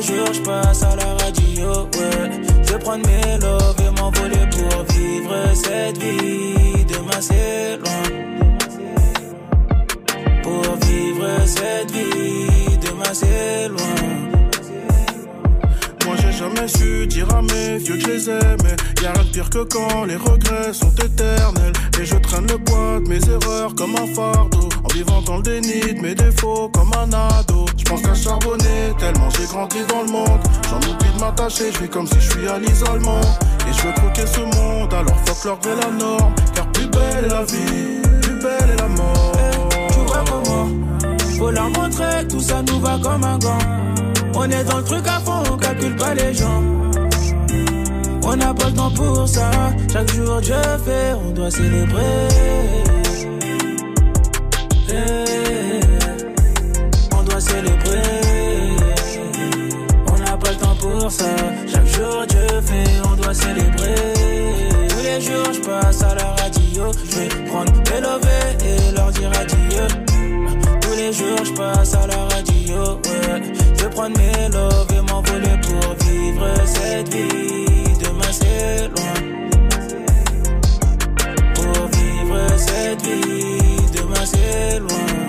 Jours je passe à la radio, ouais. Je vais prendre mes loves et m'envoler pour vivre cette vie. Demain c'est loin. Pour vivre cette vie, demain c'est loin. J'ai jamais su dire à mes vieux que je les aimais. Y'a rien de pire que quand les regrets sont éternels. Et je traîne le poids de mes erreurs comme un fardeau. En vivant dans le déni de mes défauts comme un ado. Je pense qu'à charbonner tellement j'ai grandi dans le monde. J'en oublie de m'attacher, je vis comme si je suis à l'isolement. Et je veux croquer ce monde, alors fuck l'ordre et la norme. Car plus belle est la vie, plus belle est la mort. Faut leur montrer tout ça nous va comme un gant. On est dans le truc à fond, on calcule pas les gens. On n'a pas le temps pour ça. Chaque jour Dieu fait, on doit célébrer. On doit célébrer. On n'a pas le temps pour ça. Chaque jour Dieu fait, on doit célébrer. Tous les jours je passe à la radio. Je vais prendre levées et leur dire adieu. Les jours je passe à la radio. Je vais prendre mes loves et m'envoler pour vivre cette vie. Demain c'est loin. Pour vivre cette vie. Demain c'est loin.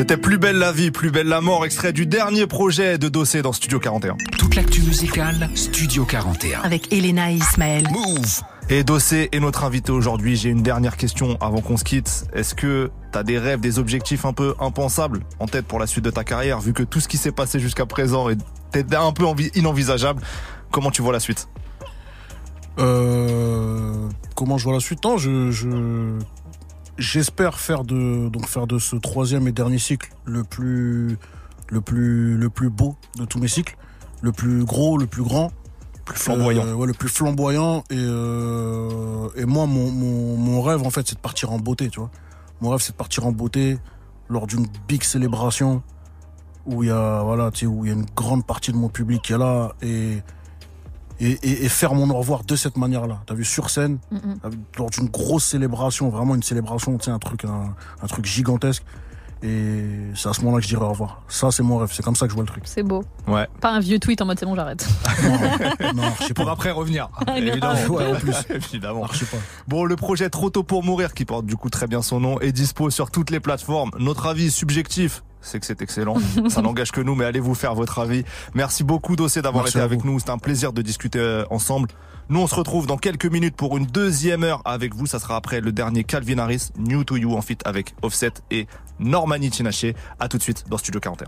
C'était Plus belle la vie, plus belle la mort, extrait du dernier projet de Dossé dans Studio 41. Toute l'actu musicale, Studio 41. Avec Elena et Ismaël. Move Et Dossé est notre invité aujourd'hui. J'ai une dernière question avant qu'on se quitte. Est-ce que t'as des rêves, des objectifs un peu impensables en tête pour la suite de ta carrière, vu que tout ce qui s'est passé jusqu'à présent était un peu envi- inenvisageable? Comment tu vois la suite? Euh, comment je vois la suite? Non, je, je- j'espère faire de donc faire de ce troisième et dernier cycle le plus le plus le plus beau de tous mes cycles, le plus gros, le plus grand, plus flamboyant. Euh, ouais, le plus flamboyant et euh, et moi mon, mon mon rêve en fait c'est de partir en beauté, tu vois. Mon rêve c'est de partir en beauté lors d'une big célébration où il y a voilà tu sais où il y a une grande partie de mon public qui est là et et, et, et faire mon au revoir de cette manière-là. T'as vu sur scène, t'as vu, lors d'une grosse célébration, vraiment une célébration, tu sais, un truc, un, un truc gigantesque. Et c'est à ce moment-là que je dirais au revoir. Ça, c'est mon rêve. C'est comme ça que je vois le truc. C'est beau. Ouais. Pas un vieux tweet en mode c'est bon, j'arrête. *laughs* non, je sais Pour après revenir. *laughs* Évidemment. Ouais, en plus. *laughs* Évidemment. Je sais pas. Bon, le projet Trop tôt pour mourir, qui porte du coup très bien son nom, est dispo sur toutes les plateformes. Notre avis subjectif, c'est que c'est excellent. Ça *laughs* n'engage que nous, mais allez vous faire votre avis. Merci beaucoup, Dossé, d'avoir été avec vous. nous. C'était un plaisir de discuter euh, ensemble. Nous, on se retrouve dans quelques minutes pour une deuxième heure avec vous. Ça sera après le dernier Calvin Harris, New to You, en fit avec Offset et Normani Tinaché. À tout de suite dans Studio 41.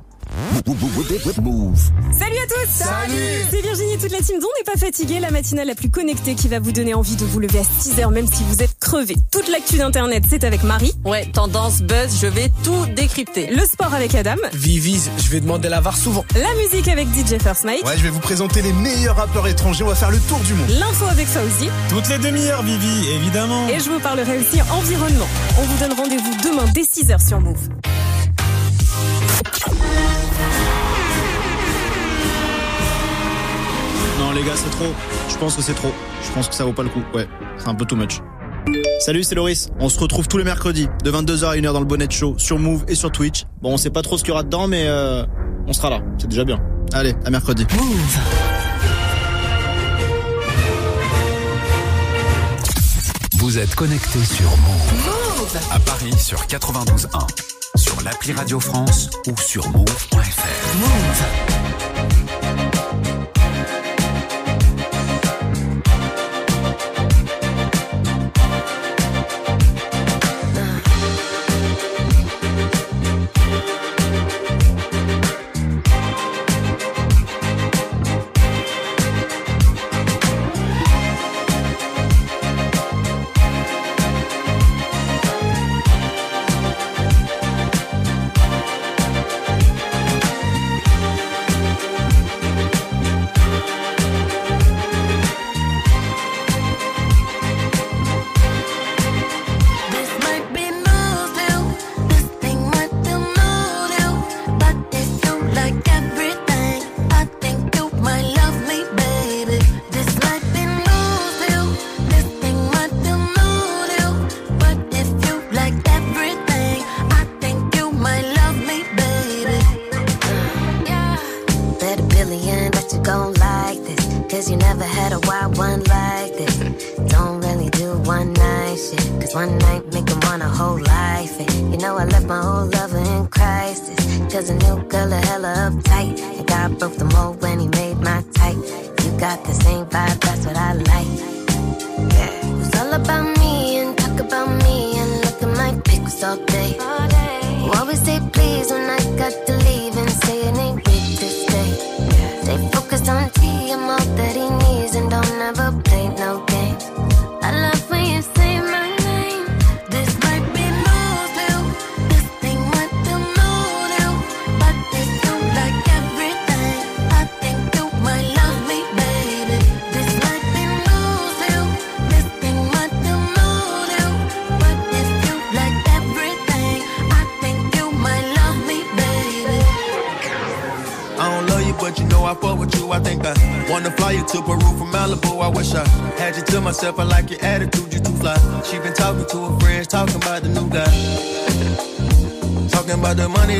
Move. Salut à tous Salut C'est Virginie et toute la team dont n'est pas fatiguée, la matinale la plus connectée qui va vous donner envie de vous lever à 6h même si vous êtes crevé. Toute l'actu d'internet, c'est avec Marie. Ouais, tendance, buzz, je vais tout décrypter. Le sport avec Adam. Vivi, je vais demander la VAR souvent. La musique avec DJ First Mike. Ouais, je vais vous présenter les meilleurs rappeurs étrangers, on va faire le tour du monde. L'info avec Fauzi. Toutes les demi-heures, Vivi, évidemment. Et je vous parlerai aussi environnement. On vous donne rendez-vous demain dès 6h sur Move. Non les gars c'est trop. Je pense que c'est trop. Je pense que ça vaut pas le coup. Ouais, c'est un peu too much. Salut, c'est Loris. On se retrouve tous les mercredis de 22h à 1h dans le Bonnet Show sur Move et sur Twitch. Bon, on sait pas trop ce qu'il y aura dedans mais euh, on sera là. C'est déjà bien. Allez, à mercredi. Vous êtes connecté sur Move. À Paris sur 92.1. Sur l'appli Radio France ou sur move.fr. Move.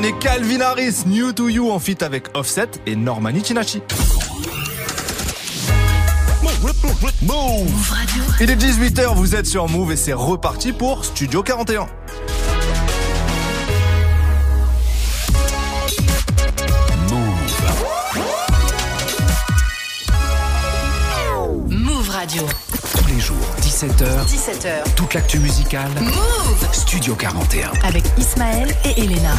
dernier Calvin Harris, New to You en feat avec Offset et Normani Chinachi. Move Radio. Il est 18h, vous êtes sur Move et c'est reparti pour Studio 41. Move Radio. Tous les jours, 17h. 17h. Toute l'actu musicale. Move Studio 41. Avec Ismaël et Elena.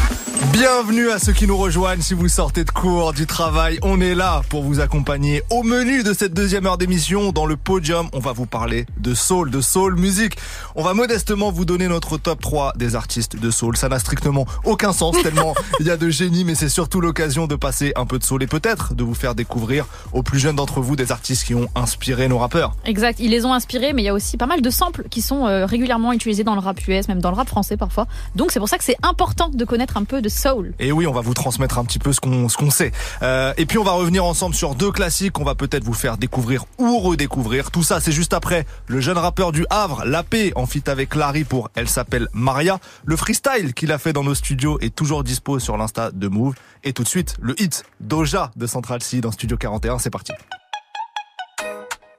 Bienvenue à ceux qui nous rejoignent. Si vous sortez de cours, du travail, on est là pour vous accompagner. Au menu de cette deuxième heure d'émission, dans le podium, on va vous parler de soul, de soul musique. On va modestement vous donner notre top 3 des artistes de soul. Ça n'a strictement aucun sens *laughs* tellement il y a de génie, mais c'est surtout l'occasion de passer un peu de soul et peut-être de vous faire découvrir aux plus jeunes d'entre vous des artistes qui ont inspiré nos rappeurs. Exact, ils les ont inspirés, mais il y a aussi pas mal de samples qui sont euh, régulièrement utilisés dans le rap US, même dans le rap français parfois. Donc c'est pour ça que c'est important de connaître un peu de soul. Et oui, on va vous transmettre un petit peu ce qu'on ce qu'on sait. Euh, et puis on va revenir ensemble sur deux classiques. On va peut-être vous faire découvrir ou redécouvrir. Tout ça, c'est juste après le jeune rappeur du Havre, La Paix, en feat avec Larry pour Elle s'appelle Maria. Le freestyle qu'il a fait dans nos studios est toujours dispo sur l'insta de Move. Et tout de suite, le hit Doja de Central C dans Studio 41. C'est parti.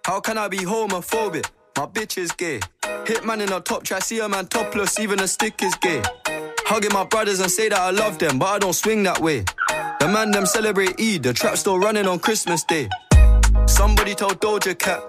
How can I be homophobic? My bitch is gay. Hitman in a top try, see a man topless, even a stick is gay. Hugging my brothers and say that I love them, but I don't swing that way. The man them celebrate Eid, the trap still running on Christmas Day. Somebody told Doja Cat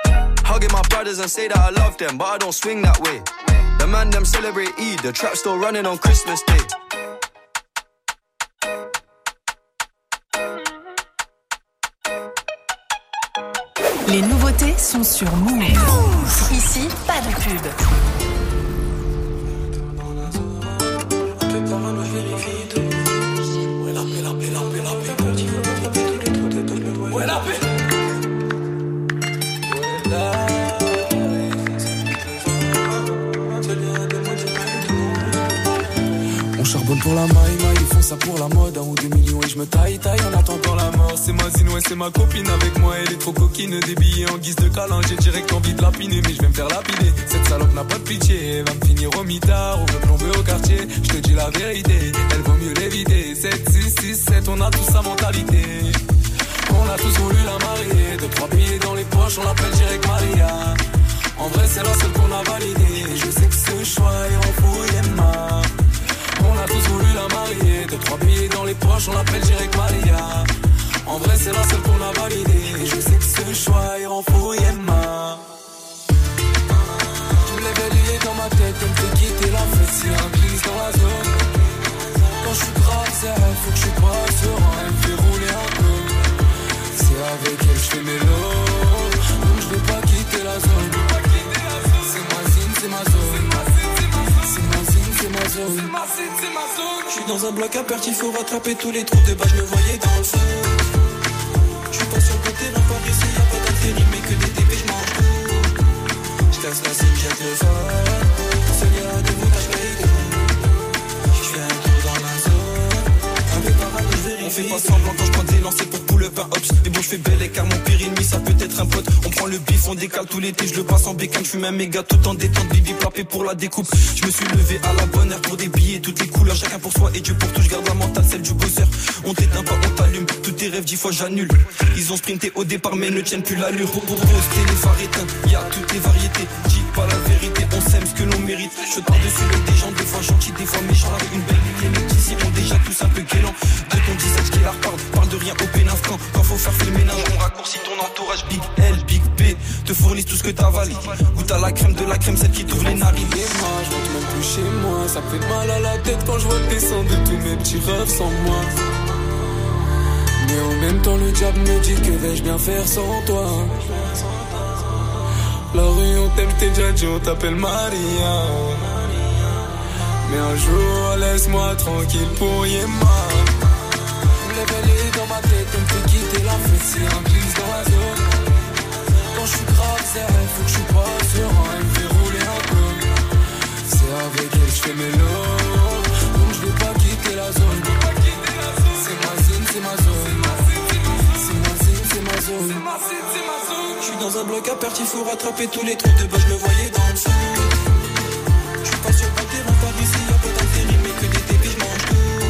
Hugging my brothers and say that I love them, but I don't swing that way. The man them celebrate Eid, the trap still running on Christmas Day. Les nouveautés sont sur Move. Ici, pas de pub. Pour la maille, maille, ils font ça pour la mode. Un ou deux millions et je me taille, taille en attendant la mort. C'est ma zine, ouais, c'est ma copine avec moi. Elle est trop coquine, des billets en guise de câlin. J'ai direct envie de lapiner, mais je vais me faire lapider. Cette salope n'a pas de pitié, va me finir au mitard ou me plomber au quartier. Je te dis la vérité, elle vaut mieux l'éviter. 7, 6, 6, 7, on a tous sa mentalité. On a tous voulu la marier. Deux, trois billets dans les poches, on l'appelle direct Maria. En vrai, c'est la seule qu'on a validée. Je sais que ce choix est en fouille. On a tous voulu la marier. Deux, trois billets dans les poches, on l'appelle direct Maria. En vrai, c'est la seule qu'on a validée. Je sais que ce choix est en fouille Emma. Je me l'idée dans ma tête, me fait quitter la fête. C'est un glisse dans la zone. Quand je suis grave, c'est elle, faut que je pas serein. Elle me fait rouler un peu. C'est avec elle, je fais mes lots. Zine, c'est ma zone. Je suis dans un bloc à perte, il faut rattraper tous les trous de bas, je me voyais dans le feu. Je suis pas sur le côté d'un Paris, s'il y a pas d'intérim, mais que des DP, je mange tout. Je casse la cible, jette le. Fait pas semblant quand je prends des lancers pour pull up un hops. Mais bon, je fais belle car mon pire ennemi, ça peut être un pote. On prend le bif, on décale tout l'été, je le passe en bécane. Je fume un méga tout en détente, bibi pour la découpe. Je me suis levé à la bonne heure pour des billets, toutes les couleurs, chacun pour soi et Dieu pour tout. Je garde la mentale, celle du bosseur. On t'éteint pas, on t'allume. Tous tes rêves, dix fois j'annule. Ils ont sprinté au départ, mais ne tiennent plus l'allure. Pour, pour poster les phares éteints, y a toutes les variétés. Pas la vérité, on s'aime ce que l'on mérite. Je te parle dessus avec des gens, des fois gentils, des fois méchants. Avec une belle vie, les mecs d'ici ont déjà tous un peu guélant. De ton disage qui la reparle, parle de rien au pénaf quand, quand faut faire le ménage. On raccourcit ton entourage, Big L, Big B. Te fournissent tout ce que valé. Ou t'as la crème de la crème, celle qui t'ouvre les narines. Et moi, je rentre même plus chez moi. Ça fait mal à la tête quand je vois descendre tous mes petits rêves sans moi. Mais en même temps, le diable me dit que vais-je bien faire sans toi? La rue, on t'aime, t'es déjà dit, on t'appelle Maria. Mais un jour, laisse-moi tranquille pour. Me lève dans ma tête, on peut quitter la fête si un glisse dans la zone. Quand je suis grave, c'est faut que je suis pas serein, elle me fait rouler un peu. C'est avec elle que je fais mes lots, dans un bloc à perte, il faut rattraper tous les trous de bas, je me voyais dans le sous. Je suis pas sur le terrain, par ici, y'a pas d'intérim, mais que des débits, je mange tout.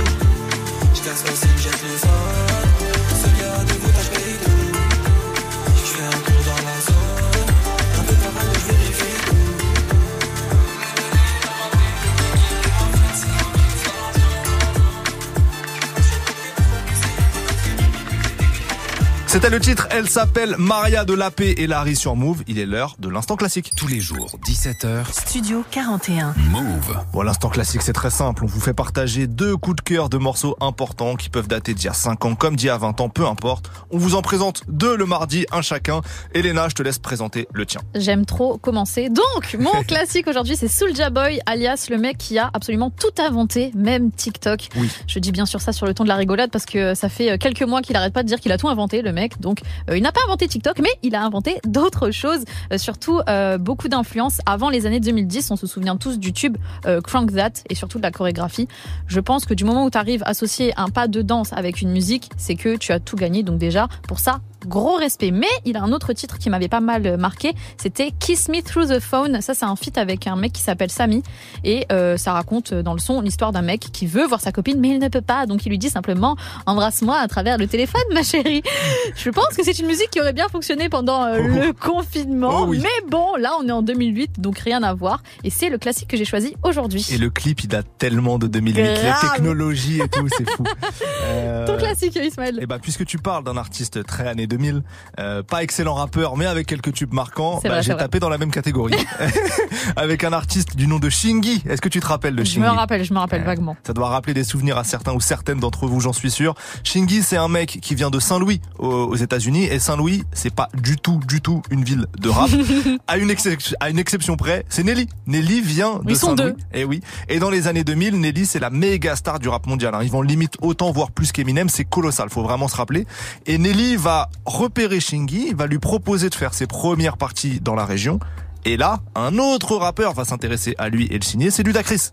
Je casse la scène, jette autres. C'était le titre, elle s'appelle Maria de la Paix et Larry sur Move. Il est l'heure de l'instant classique. Tous les jours, 17h. Studio 41. Move. Bon, l'instant classique, c'est très simple. On vous fait partager deux coups de cœur de morceaux importants qui peuvent dater d'il y a 5 ans comme d'il y a 20 ans, peu importe. On vous en présente deux le mardi, un chacun. Elena, je te laisse présenter le tien. J'aime trop commencer. Donc, mon *laughs* classique aujourd'hui, c'est Soulja Boy, alias le mec qui a absolument tout inventé, même TikTok. Oui. Je dis bien sûr ça sur le ton de la rigolade parce que ça fait quelques mois qu'il arrête pas de dire qu'il a tout inventé, le mec. Donc, euh, il n'a pas inventé TikTok, mais il a inventé *laughs* d'autres choses, euh, surtout euh, beaucoup d'influence avant les années 2010. On se souvient tous du tube Crank That et surtout de la chorégraphie. Je pense que du moment où tu arrives à associer un pas de danse avec une musique, c'est que tu as tout gagné. Donc déjà, pour ça, gros respect. Mais il a un autre titre qui m'avait pas mal marqué, c'était Kiss Me Through the Phone. Ça, c'est un feat avec un mec qui s'appelle Samy et euh, ça raconte dans le son l'histoire d'un mec qui veut voir sa copine mais il ne peut pas. Donc il lui dit simplement embrasse-moi à travers le téléphone, ma chérie. *laughs* Je pense que c'est une musique qui aurait bien fonctionné pendant euh, le confinement. Oh oui. Mais bon, là, on est en 2008, donc rien à voir. Et c'est le classique que j'ai choisi aujourd'hui. Et le clip, il date tellement de 2008. Grave. La technologie et tout, c'est fou. *laughs* Euh, Ton classique, Ismaël. Et bah, puisque tu parles d'un artiste très années 2000, euh, pas excellent rappeur, mais avec quelques tubes marquants, bah, vrai, j'ai vrai. tapé dans la même catégorie. *laughs* *laughs* avec un artiste du nom de Shingy. Est-ce que tu te rappelles de Je Shingy? me rappelle, je me rappelle Euh, vaguement. Ça doit rappeler des souvenirs à certains ou certaines d'entre vous, j'en suis sûr. Shingy, c'est un mec qui vient de Saint-Louis aux, aux États-Unis et Saint-Louis, c'est pas du tout, du tout une ville de rap. *laughs* à une exception, à une exception près, c'est Nelly. Nelly vient de Ils Saint-Louis. deux. Et oui. Et dans les années 2000, Nelly, c'est la méga star du rap mondial. hein. Ils vont limite autant, voire plus qu'Eminem. C'est colossal. Faut vraiment se rappeler. Et Nelly va repérer Shingy, va lui proposer de faire ses premières parties dans la région. Et là, un autre rappeur va s'intéresser à lui et le signer, c'est Ludacris.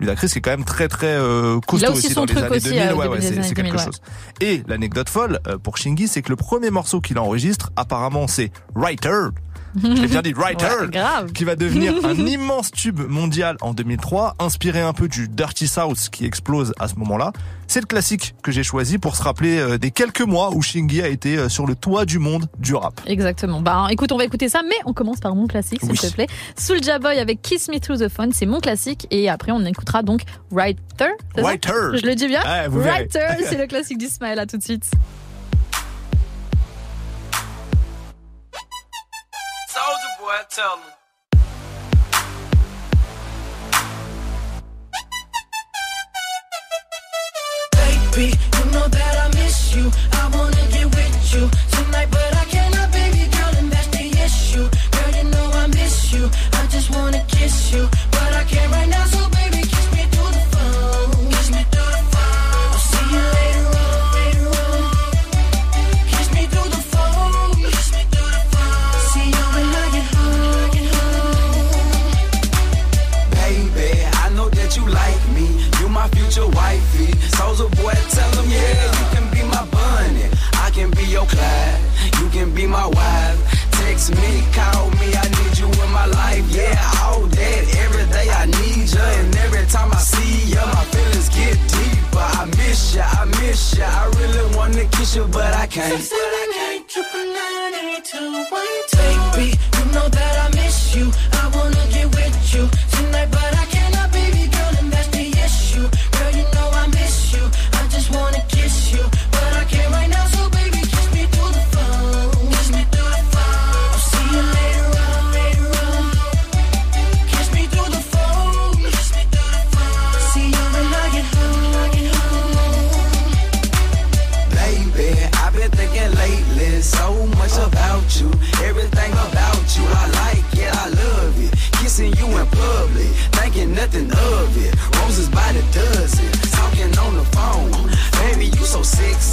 Ludacris qui est quand même très très euh, costaud aussi dans les années aussi, 2000. euh, ouais, ouais, c'est quelque 2000, ouais. chose. Et l'anecdote folle euh, pour Shingy, c'est que le premier morceau qu'il enregistre, apparemment, c'est Writer. *laughs* Je l'ai bien dit, Writer, Ouais, qui va devenir *laughs* un immense tube mondial en 2003, inspiré un peu du Dirty South qui explose à ce moment-là. C'est le classique que j'ai choisi pour se rappeler euh, des quelques mois où Shingy a été euh, sur le toit du monde du rap. Exactement. Bah, écoute, on va écouter ça, mais on commence par mon classique, s'il Oui. te plaît. Soulja Boy avec Kiss Me Through the Phone, c'est mon classique, et après on écoutera donc Writer. Writer. Je le dis bien. Writer, *laughs* c'est le classique d'Ismaël. À tout de suite. Soldier boy, tell him. Baby, you know that I miss you. I wanna get with you tonight, but I cannot, baby girl, and that's the issue. Girl, you know I miss you. I just wanna kiss you, text me, call me. I need you in my life. Yeah, all that. Every day I need you. And every time I see you, my feelings get deeper. I miss you, I miss you. I really want to kiss you, but I can't. Six, seven, eight, triple nine, eight, two, one, two. Baby, you know that I miss you. I want to get with you.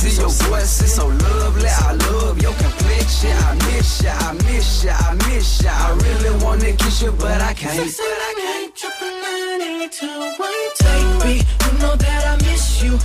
to your pussy so lovely. I love your complexion. I miss ya, I miss ya, I miss ya. I really wanna kiss you, but I can't. Said I can't. Triple nine, eight, two, one, take me. You know that I miss you.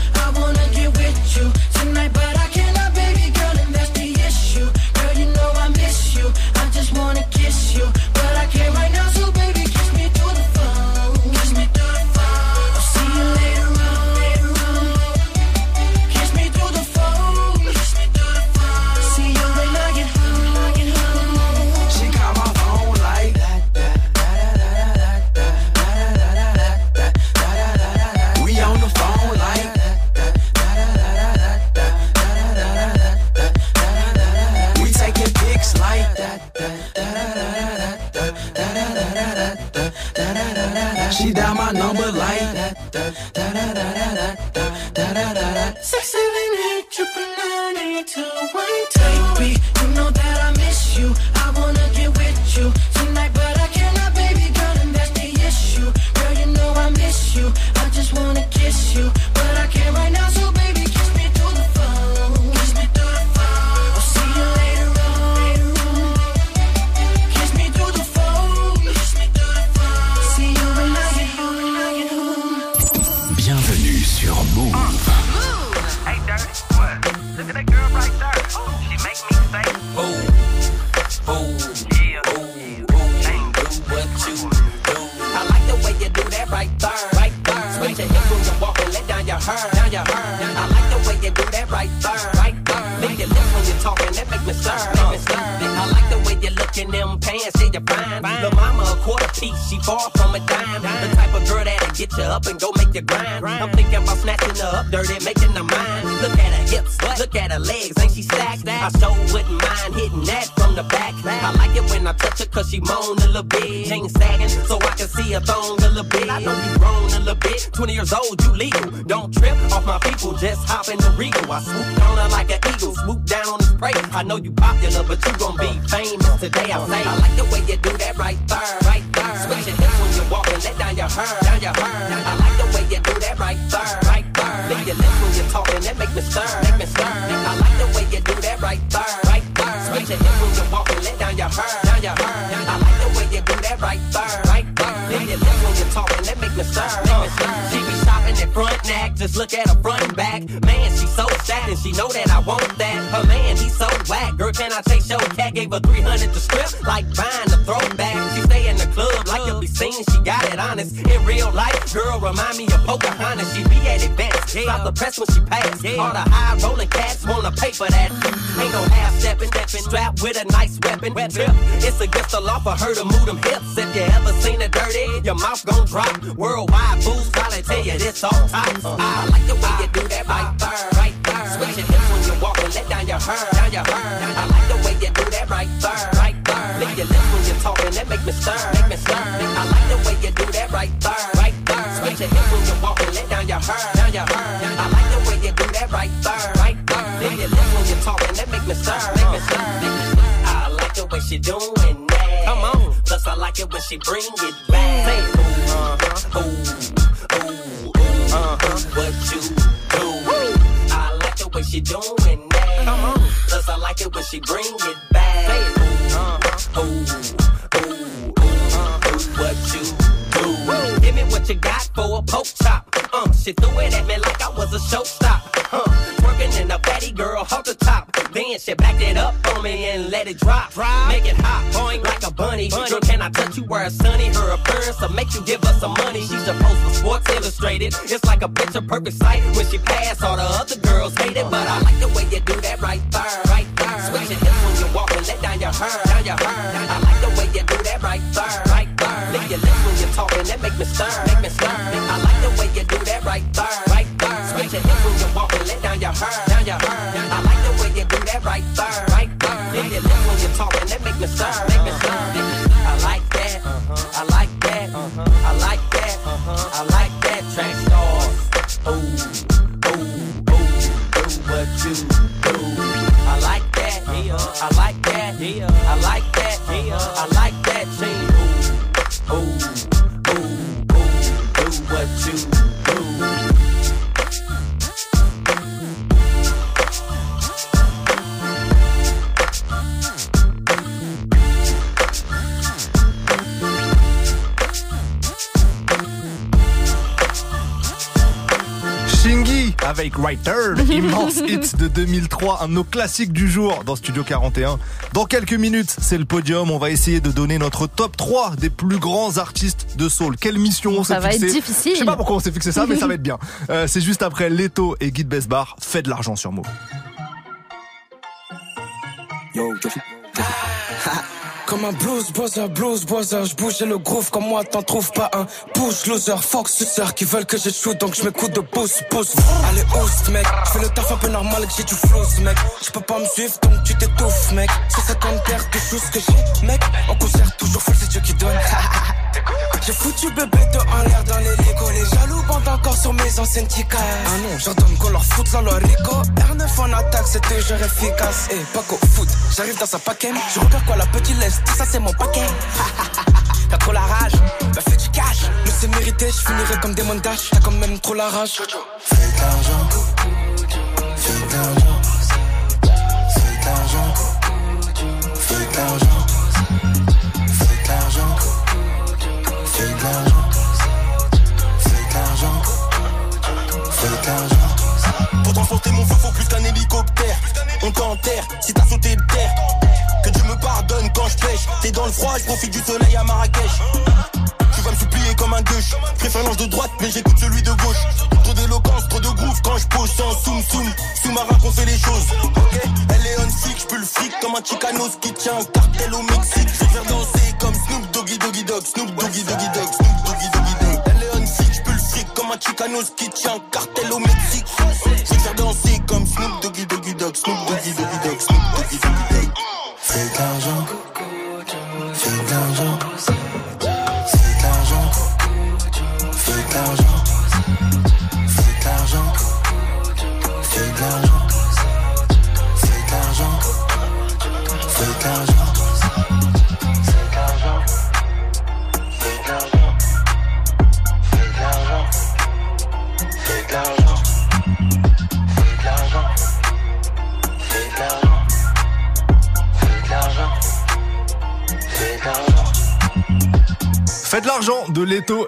what you got for a poke chop. Uh, she threw it at me like I was a showstop. Uh, working in a fatty girl, hold the top. Then she backed it up on me and let it drop. Make it hot, boing like a bunny. Girl, can I touch you where it's sunny? Her appearance will make you give us some money. She's a post for Sports Illustrated. It's like a picture perfect sight. When she pass, all the other girls hate it, but I like the way you do that right there, right there. Switch your hips when you walk and let down your hair, down your hair. it stir, make me stir. I like the way you do that right there, right there. Switch your hips you walk and let down your hair, down your hair. Avec Writer, immense *laughs* hit de 2003, un de nos classiques du jour dans Studio 41. Dans quelques minutes, c'est le podium. On va essayer de donner notre top 3 des plus grands artistes de soul. Quelle mission on Ça s'est va être difficile. Je sais pas pourquoi on s'est fixé ça, mais ça va être bien. *laughs* Euh, c'est juste après Leto et Guy de Besbar. Fait de l'argent sur Move. Yo, Comme un blues buzzer, blues buzzer, je bouge le groove comme moi t'en trouves pas un push loser, fuck suceur qui veulent que j'échoue donc je m'écoute de pouce pouce. Allez host mec, je fais le taf un peu normal que j'ai du flow mec. Je peux pas me suivre donc tu t'étouffes mec. C'est 50 paires de choses que j'ai mec. En concert toujours full c'est Dieu qui donne. *laughs* J'ai foutu bébé de en l'air dans les Lego Les jaloux bandent encore sur mes anciennes ticas Ah non, j'ordonne qu'on leur foute dans leur rico. R9 en attaque, c'est toujours efficace. Et pas qu'au foot, j'arrive dans sa paquet. Je regarde quoi la petite laisse, tout ça c'est mon paquet. *laughs* T'as trop la rage, bah fais du cash. Mais c'est mérité, je finirai comme des montages T'as quand même trop la rage. Fais de l'argent. Fais de l'argent. Fais de l'argent. Fais de l'argent Si t'as sauté de terre. Que Dieu me pardonne quand je pêche. T'es dans le froid, je profite du soleil à Marrakech. Tu vas me supplier comme un gauche. Préférence de droite, mais j'écoute celui de gauche. Trop d'éloquence, trop de groove quand je pose sans soum soum. Sous-marin qu'on fait les choses. Elle est on flic, je peux le fric comme un Chicanos qui tient cartel au Mexique. Je faire danser comme Snoop Doggy Doggy Dog. Snoop Doggy Doggy Dog. Snoop Doggy Doggy Dog. Elle est on flic, je peux le fric comme un Chicanos qui tient un cartel au Mexique. Je faire danser comme Snoop Doggy Doggy Dog. Snoop Doggy Doggy Dog. Snoop Doggy Doggy Dog.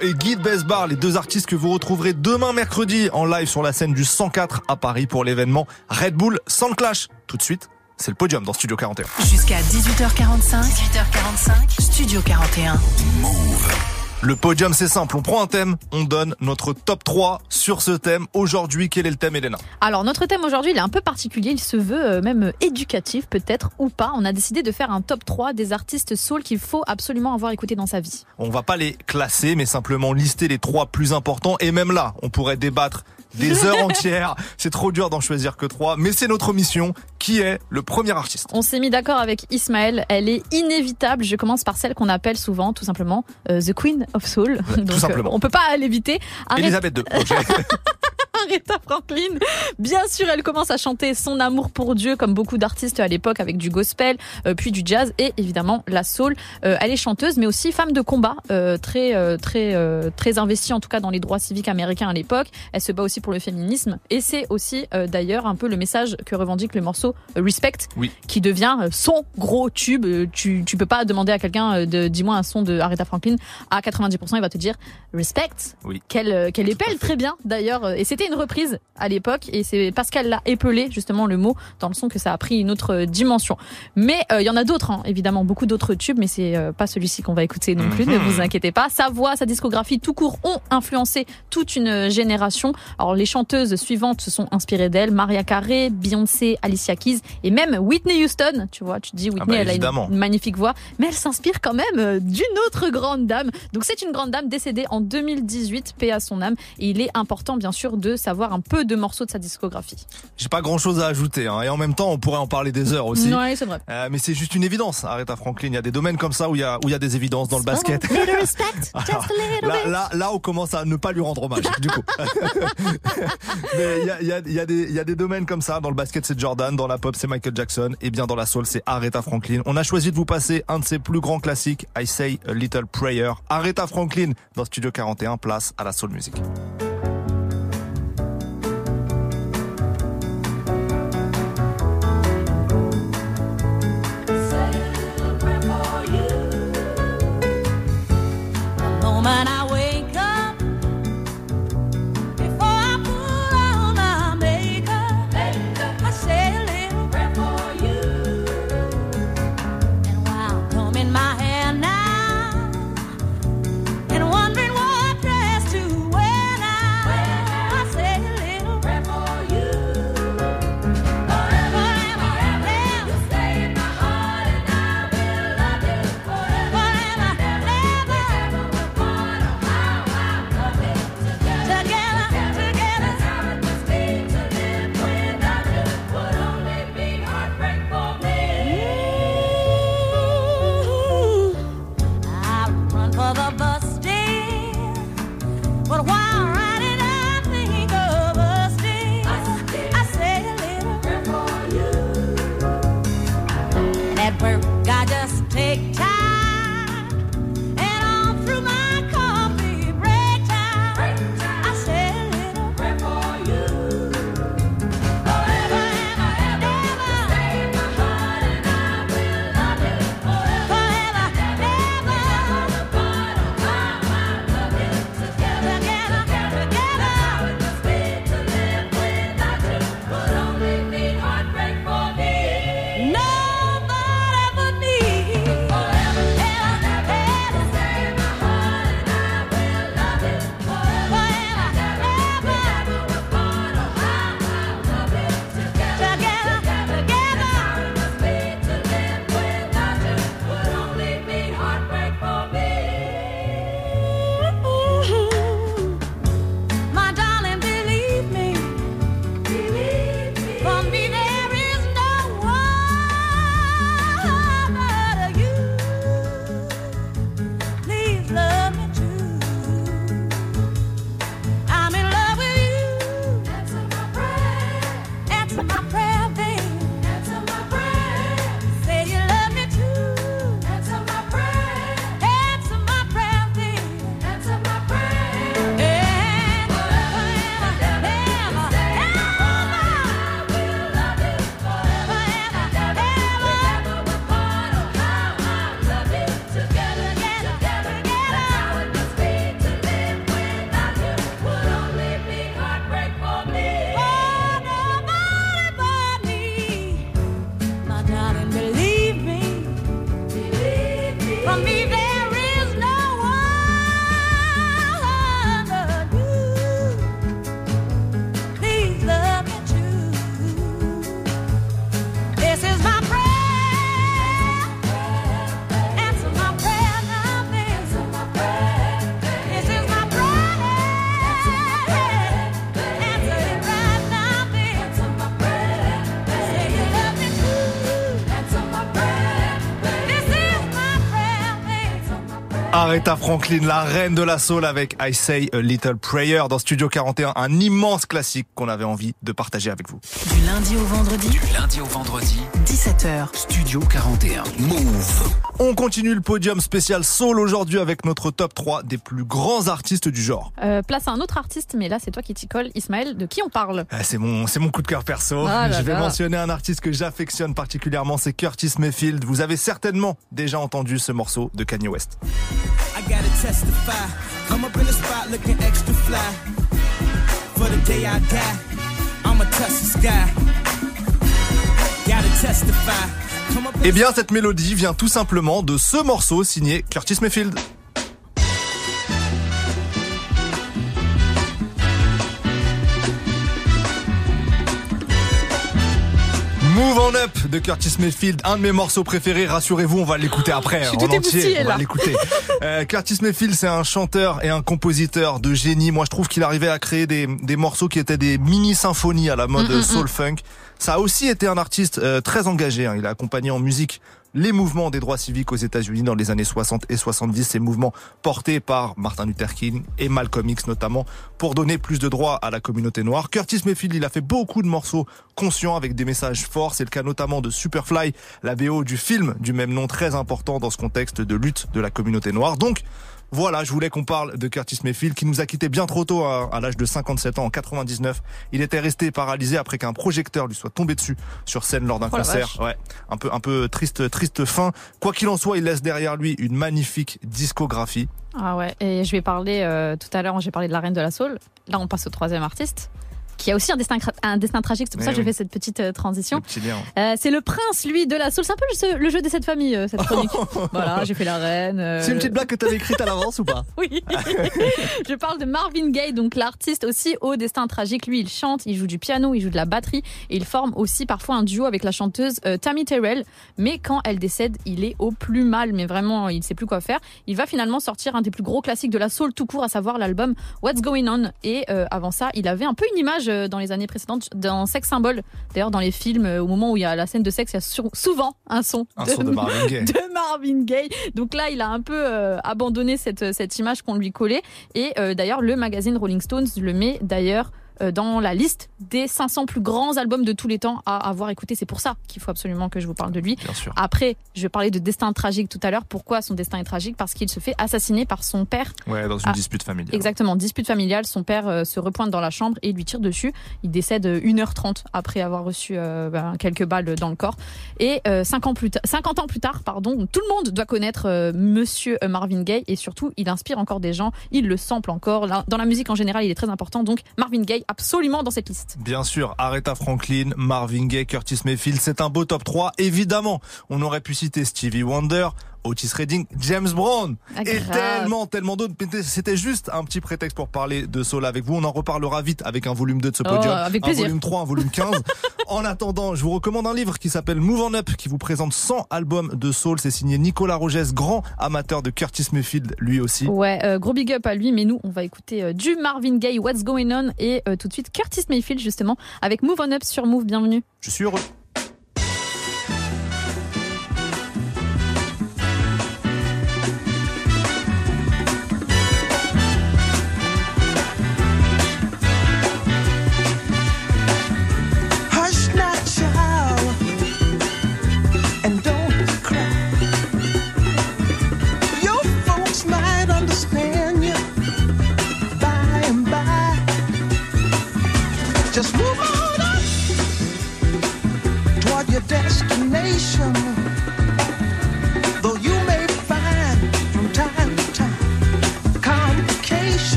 Et Guy Besbar, les deux artistes que vous retrouverez demain mercredi en live sur la scène du 104 à Paris pour l'événement Red Bull Sound Clash. Tout de suite, c'est le podium dans Studio 41. Jusqu'à 18h45. 18h45. Studio 41. Le podium, c'est simple. On prend un thème, on donne notre top 3 sur ce thème. Aujourd'hui, quel est le thème, Elena Alors notre thème aujourd'hui, il est un peu particulier, il se veut euh, même éducatif peut-être ou pas. On a décidé de faire un top 3 des artistes soul qu'il faut absolument avoir écouté dans sa vie. On va pas les classer, mais simplement lister les trois plus importants. Et même là, on pourrait débattre des *laughs* heures entières. C'est trop dur d'en choisir que trois, mais c'est notre mission. Qui est le premier artiste On s'est mis d'accord avec Ismaël, elle est inévitable. Je commence par celle qu'on appelle souvent tout simplement euh, The Queen of Soul. *laughs* Donc, simplement. euh, on peut pas l'éviter. Elisabeth II. *laughs* Aretha Franklin. Bien sûr, elle commence à chanter son amour pour Dieu, comme beaucoup d'artistes à l'époque, avec du gospel, euh, puis du jazz et évidemment la soul. Euh, elle est chanteuse, mais aussi femme de combat, euh, très très très investie en tout cas dans les droits civiques américains à l'époque. Elle se bat aussi pour le féminisme et c'est aussi d'ailleurs un peu le message que revendique le morceau Respect, Oui. qui devient son gros tube. Tu tu peux pas demander à quelqu'un de dis-moi un son de Aretha Franklin à 90%, il va te dire Respect. Oui. Qu'elle qu'elle épelle très bien d'ailleurs et c'était une reprise à l'époque et c'est parce qu'elle l'a épelé justement le mot dans le son que ça a pris une autre euh, dimension. Mais euh, il y en a d'autres hein, évidemment beaucoup d'autres tubes mais c'est euh, pas celui-ci qu'on va écouter non plus, Mhm. ne vous inquiétez pas. Sa voix, sa discographie tout court ont influencé toute une génération. Alors les chanteuses suivantes se sont inspirées d'elle, Maria Carey, Beyoncé, Alicia Keys et même Whitney Houston, tu vois, tu te dis Whitney bah, elle a évidemment. une, une magnifique voix, mais elle s'inspire quand même d'une autre grande dame. Donc c'est une grande dame décédée en 2018, paix à son âme, et il est important bien sûr de savoir un peu de morceaux de sa discographie. J'ai pas grand chose à ajouter, hein. et en même temps, on pourrait en parler des heures aussi. Ouais, c'est vrai. Euh, mais c'est juste une évidence, Aretha Franklin. Il y a des domaines comme ça où il y a, où il y a des évidences dans le basket. Little respect, *laughs* just Alors, a little là, bit. là, là, on commence à ne pas lui rendre hommage, du coup. *laughs* Mais il y a, y, a, y a des domaines comme ça. Dans le basket, c'est Jordan. Dans la pop, c'est Michael Jackson. Et bien dans la soul, c'est Aretha Franklin. On a choisi de vous passer un de ses plus grands classiques, I Say a Little Prayer. Aretha Franklin dans Studio 41, place à la soul music. Aretha Franklin, la reine de la soul avec I Say a Little Prayer dans Studio 41, un immense classique qu'on avait envie de partager avec vous. Du lundi au vendredi, Du lundi au vendredi, 17h. Studio 41. Move. On continue le podium spécial soul aujourd'hui avec notre top 3 des plus grands artistes du genre. Euh, place à un autre artiste, mais là c'est toi qui t'y colle, Ismaël. De qui on parle Ah, C'est mon, c'est mon coup de cœur perso. Ah là Je vais là. mentionner un artiste que j'affectionne particulièrement, c'est Curtis Mayfield. Vous avez certainement déjà entendu ce morceau de Kanye West. I Eh bien, cette mélodie vient tout simplement de ce morceau signé Curtis Mayfield. Move on Up de Curtis Mayfield, un de mes morceaux préférés. Rassurez-vous, on va l'écouter après Je suis en entier. On va l'écouter. *laughs* Euh, Curtis Mayfield, c'est un chanteur et un compositeur de génie. Moi, je trouve qu'il arrivait à créer des, des morceaux qui étaient des mini symphonies à la mode Mm, mm, soul mm. funk. Ça a aussi été un artiste euh, très engagé. hein. Il a accompagné en musique les mouvements des droits civiques aux États-Unis dans les années 60 et 70, ces mouvements portés par Martin Luther King et Malcolm X notamment pour donner plus de droits à la communauté noire. Curtis Mayfield, il a fait beaucoup de morceaux conscients avec des messages forts. C'est le cas notamment de Superfly, la BO du film du même nom très important dans ce contexte de lutte de la communauté noire. Donc, voilà, je voulais qu'on parle de Curtis Mayfield qui nous a quitté bien trop tôt à, à l'âge de 57 ans en 99. Il était resté paralysé après qu'un projecteur lui soit tombé dessus sur scène lors d'un Oh concert. Ouais, un peu un peu triste triste fin. Quoi qu'il en soit, il laisse derrière lui une magnifique discographie. Ah ouais, et je vais parler euh, tout à l'heure, j'ai parlé de la reine de la soul. Là, on passe au troisième artiste qui a aussi un destin, un destin tragique. C'est pour Eh ça que j'ai oui. fait cette petite euh, transition. Euh, c'est le prince, lui, de la soul. C'est un peu le, jeu- le jeu de cette famille, euh, cette chronique. *laughs* voilà, j'ai fait la reine. euh, C'est une petite blague que t'avais écrite à l'avance ou pas *laughs* Oui. *laughs* je parle de Marvin Gaye, donc l'artiste aussi au destin tragique. Lui, il chante, il joue du piano, il joue de la batterie et il forme aussi parfois un duo avec la chanteuse euh, Tammy Terrell. Mais quand elle décède, il est au plus mal, mais vraiment, il sait plus quoi faire. Il va finalement sortir un des plus gros classiques de la soul tout court, à savoir l'album What's Going On. Et euh, avant ça, il avait un peu une image euh, dans les années précédentes dans Sex Symbol. D'ailleurs, dans les films, euh, au moment où il y a la scène de sexe, il y a sur- souvent un son Un son de Marvin Gaye. *laughs* de Marvin Gaye. Donc là, il a un peu euh, abandonné cette, cette image qu'on lui collait. Et euh, d'ailleurs, le magazine Rolling Stones le met d'ailleurs dans la liste des 500 plus grands albums de tous les temps à avoir écouté. C'est pour ça qu'il faut absolument que je vous parle de lui. Bien sûr. Après, je vais parler de destin tragique tout à l'heure. Pourquoi son destin est tragique? Parce qu'il se fait assassiner par son père. Ouais, dans une Ah, dispute familiale. Exactement, dispute familiale. Son père euh, se repointe dans la chambre et lui tire dessus. Il décède euh, 1h30 après avoir reçu euh, ben, quelques balles dans le corps. Et euh, 5 ans plus ta- 50 ans plus tard, pardon, tout le monde doit connaître euh, Monsieur euh, Marvin Gaye et surtout, il inspire encore des gens. Il le sample encore. Dans la musique en général, il est très important. Donc, Marvin Gaye, absolument dans cette liste. Bien sûr, Aretha Franklin, Marvin Gaye, Curtis Mayfield, c'est un beau top 3. Évidemment, on aurait pu citer Stevie Wonder, Otis Redding, James Brown Ah, et tellement, tellement d'autres. C'était juste un petit prétexte pour parler de Soul avec vous. On en reparlera vite avec un volume 2 de ce Oh, podium. avec un volume 3, un volume 15. *laughs* en attendant, je vous recommande un livre qui s'appelle Move On Up qui vous présente 100 albums de Soul. C'est signé Nicolas Rogès, grand amateur de Curtis Mayfield, lui aussi. Ouais, euh, gros big up à lui, mais nous, on va écouter euh, du Marvin Gaye, What's Going On, et euh, tout de suite Curtis Mayfield, justement, avec Move On Up sur Move. Bienvenue. Je suis heureux.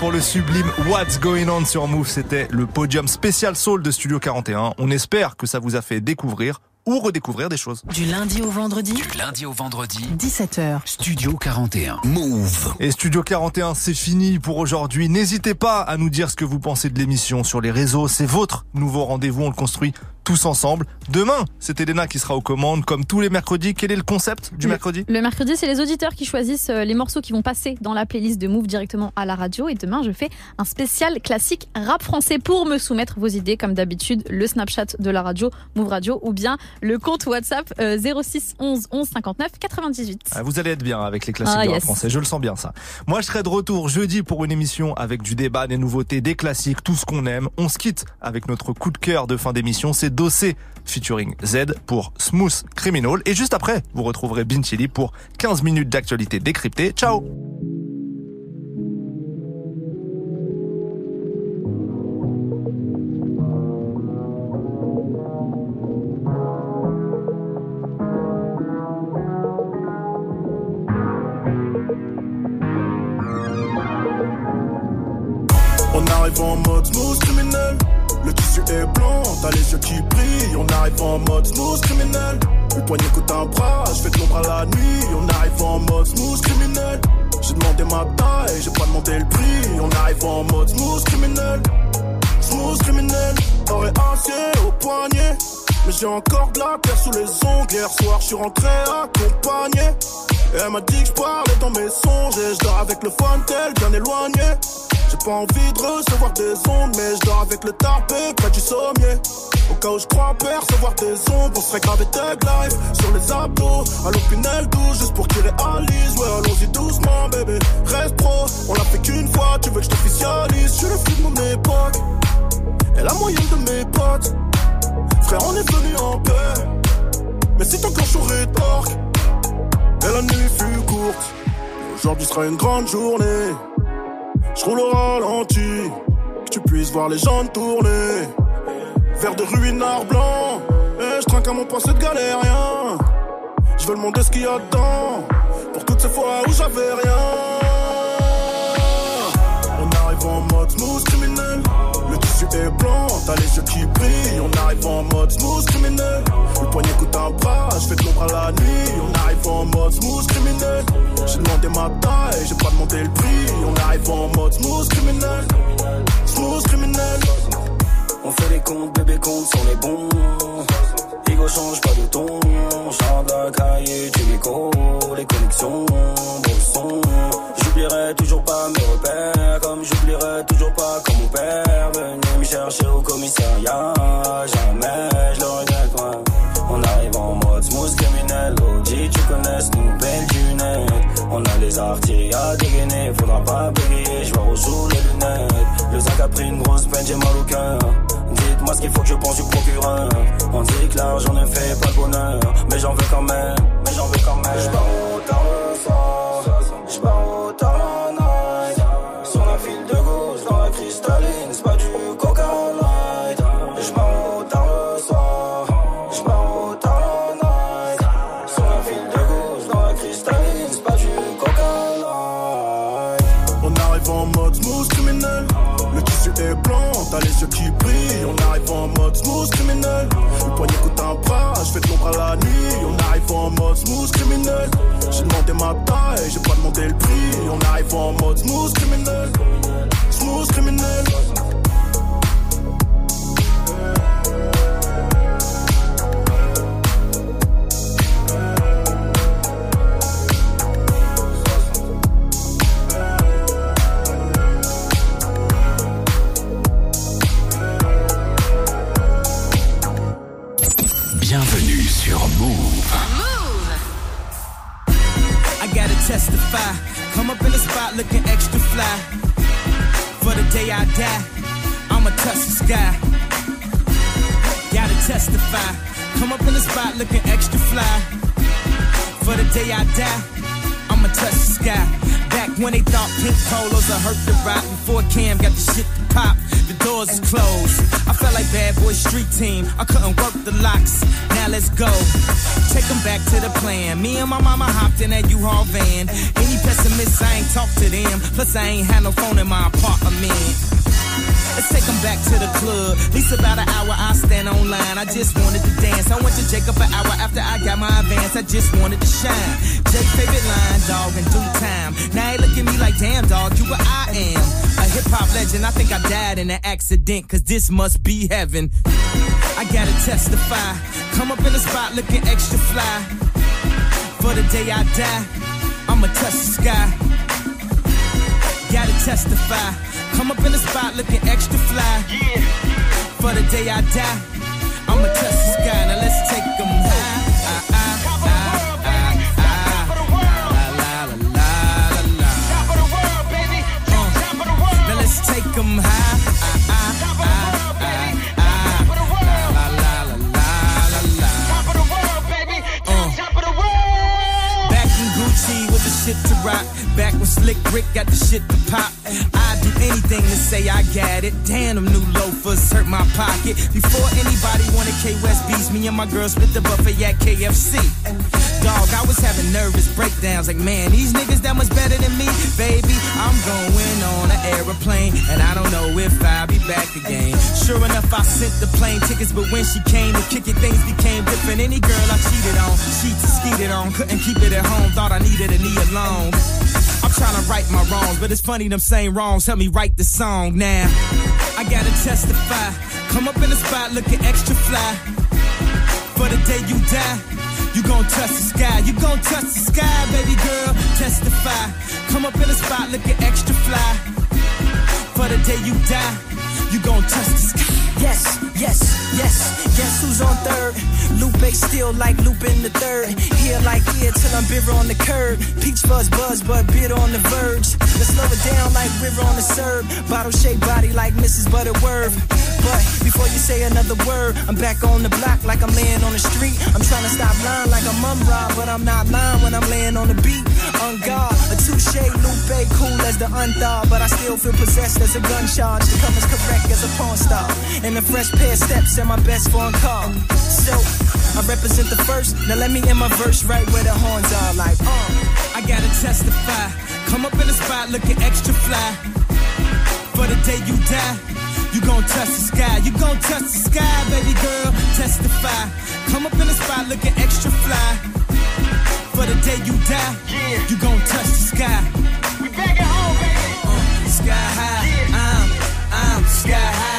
Pour le sublime What's Going On sur Move. C'était le podium spécial Soul de Studio 41. On espère que ça vous a fait découvrir ou redécouvrir des choses. Du lundi au vendredi. Du lundi au vendredi. 17h. Studio 41. Move. Et Studio 41, c'est fini pour aujourd'hui. N'hésitez pas à nous dire ce que vous pensez de l'émission sur les réseaux. C'est votre nouveau rendez-vous. On le construit tous ensemble. Demain, c'est Elena qui sera aux commandes, comme tous les mercredis. Quel est le concept du Le- mercredi? Le mercredi, c'est les auditeurs qui choisissent euh, les morceaux qui vont passer dans la playlist de Move directement à la radio. Et demain, je fais un spécial classique rap français pour me soumettre vos idées, comme d'habitude, le Snapchat de la radio, Move Radio, ou bien le compte WhatsApp euh, 06 11 11 59 98. Ah, Vous allez être bien avec les classiques Ah, rap français, je le sens bien ça. Moi je serai de retour jeudi pour une émission avec du débat, des nouveautés, des classiques, tout ce qu'on aime. On se quitte avec notre coup de cœur de fin d'émission, c'est Dossé featuring Z pour Smooth Criminal. Et juste après, vous retrouverez Bin Chili pour 15 minutes d'actualité décryptée. Ciao On arrive en mode smooth. Le tissu est blanc, t'as les yeux qui brillent. On arrive en mode smooth criminel. Le poignet coûte un bras, je fais de l'ombre à la nuit. On arrive en mode smooth criminel. J'ai demandé ma taille, j'ai pas demandé le prix. On arrive en mode smooth criminel. Smooth criminel, et acier au poignet. Mais j'ai encore de la terre sous les ongles. Hier soir, je suis rentré accompagné. Et elle m'a dit que je parlais dans mes songes. Et je dors avec le fun tel bien éloigné. J'ai pas envie de recevoir des ondes, mais je dors avec le tarpé près du sommier. Au cas où je crois percevoir des ondes, on serait gravé tag life sur les abdos. À l'opinel douce, juste pour qu'il réalise. Ouais, allons-y doucement, bébé. Reste pro, on l'a fait qu'une fois, tu veux que je t'officialise? Je suis le flic de mon époque, et la moyenne de mes potes. Frère, on est venu en paix, mais si ton cloche aurait torque, et la nuit fut courte. Aujourd'hui sera une grande journée. Je roule au ralenti, que tu puisses voir les gens tourner. Vers de ruinards blancs, et je trinque à mon passé de galérien. Je veux le monde de ce qu'il y a dedans, pour toutes ces fois où j'avais rien. On arrive en mode smooth. Est blanc, t'as les yeux qui brillent. On arrive en mode smooth criminel. Le poignet coûte un bras, je fais de l'ombre à la nuit. On arrive en mode smooth criminel. J'ai demandé ma taille, j'ai pas demandé le prix. On arrive en mode smooth criminel. Smooth criminel. On fait les comptes, bébé compte sont les bons. Ego change pas de ton. La cahier du micro. Les connexions, bon son. J'oublierai toujours pas mes repères. Comme j'oublierai toujours pas quand mon père venait me chercher au commissariat. Jamais je le regrette, ouais. On arrive en mode smooth criminel. OG, tu connais nous belle lunette. On a les artilleries à dégainer. Faudra pas bégayer, je vois sous les lunettes. Le sac a pris une grosse peine, j'ai mal au cœur. Dites-moi ce qu'il faut que je pense du procureur. On dit que l'argent ne fait pas le bonheur. Mais j'en veux quand même, mais j'en veux quand même. J'pars au soir. J'pars au tard J'ai demandé ma taille, j'ai pas demandé le prix. On arrive en mode smooth criminel. Smooth criminel. Come up in the spot looking extra fly. For the day I die, I'ma touch the sky. Gotta testify. Come up in the spot looking extra fly. For the day I die, I'ma touch the sky. Back when they thought pink polos would hurt the rock before Cam got the shit to pop. The doors is closed. I felt like bad boy street team. I couldn't work the locks. Now let's go. Take them back to the plan. Me and my mama hopped in that U-Haul van. Any pessimists, I ain't talk to them. Plus, I ain't had no phone in my apartment. Let's take them back to the club. At least about an hour, I stand on online. I just wanted to dance. I went to Jacob an hour after I got my advance. I just wanted to shine. Jake's favorite line, dog, in due time. Now he look at me like, damn, dog, you what I am. A hip hop legend. I think I died in an accident, cause this must be heaven. I gotta testify. Come up in the spot looking extra fly. For the day I die, I'ma touch the sky. Gotta testify. Come up in the spot looking extra fly. Yeah. For the day I die, I'ma touch the sky. Now let's take it. Damn, them new loafers hurt my pocket. Before anybody wanted K West beats, me and my girl split the buffet at KFC. Dog, I was having nervous breakdowns. Like, man, these niggas that much better than me. Baby, I'm going on an aeroplane. And I don't know if I'll be back again. Sure enough, I sent the plane tickets. But when she came to kick it, things became different. Any girl I cheated on, she skeeted on. Couldn't keep it at home. Thought I needed a knee alone. Trying to right my wrongs, but it's funny them same wrongs help me write the song now. I gotta testify. Come up in the spot looking extra fly. For the day you die, you gon' touch the sky. You gon' touch the sky, baby girl. Testify. Come up in the spot looking extra fly. For the day you die, you gon' touch the sky. Yes, yes, yes. Guess who's on third? Lupe still like Lupe in the third. Here like here till I'm bitter on the curb. Peach fuzz buzz, but bitter on the verge. Let's slow it down like river on the serve. Bottle shaped body like Mrs. Butterworth. But before you say another word, I'm back on the block like I'm laying on the street. I'm trying to stop lying like I'm but I'm not lying when I'm laying on the beat. On guard, a touche, Lupe, cool as the unthought, but I still feel possessed as a gun charge. The cover's correct as a porn star. And a fresh pair of steps and my best phone call. So, I represent the first. Now let me end my verse right where the horns are like, uh. I gotta testify. Come up in the spot looking extra fly. For the day you die, you gon' touch the sky. You gon' touch the sky, baby girl. Testify. Come up in the spot looking extra fly. For the day you die, yeah. you gon' touch the sky. We back at home, baby. Uh, sky high, I'm, I'm sky high.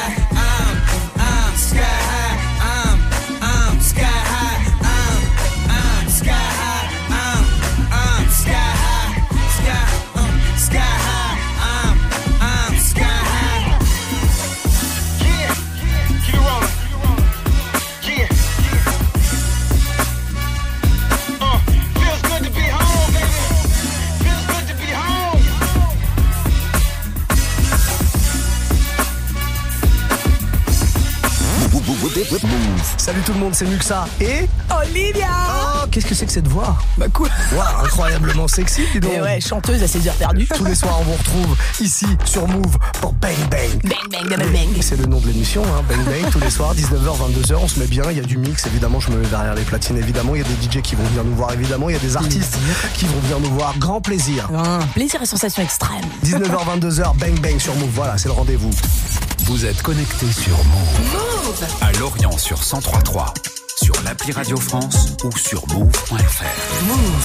Salut tout le monde, c'est Muxa et Olivia Oh, qu'est-ce que c'est que cette voix? Bah quoi Waouh, incroyablement sexy, dis donc. Et ouais, chanteuse à ses heures perdues. Tous les soirs, on vous retrouve ici sur Move pour Bang Bang. Bang bang bang bang bang. C'est le nom de l'émission, hein, Bang Bang, tous les soirs, 19h, 22h, on se met bien, il y a du mix, évidemment, je me mets derrière les platines, évidemment, il y a des DJ qui vont venir nous voir, évidemment, il y a des artistes qui vont venir nous voir, grand plaisir. Ah, plaisir et sensation extrême. 19h, 22h, Bang Bang sur Move, voilà, c'est le rendez-vous. Vous êtes connecté sur Move. Move. À Lorient sur 1033, sur l'appli Radio France ou sur move.fr. Move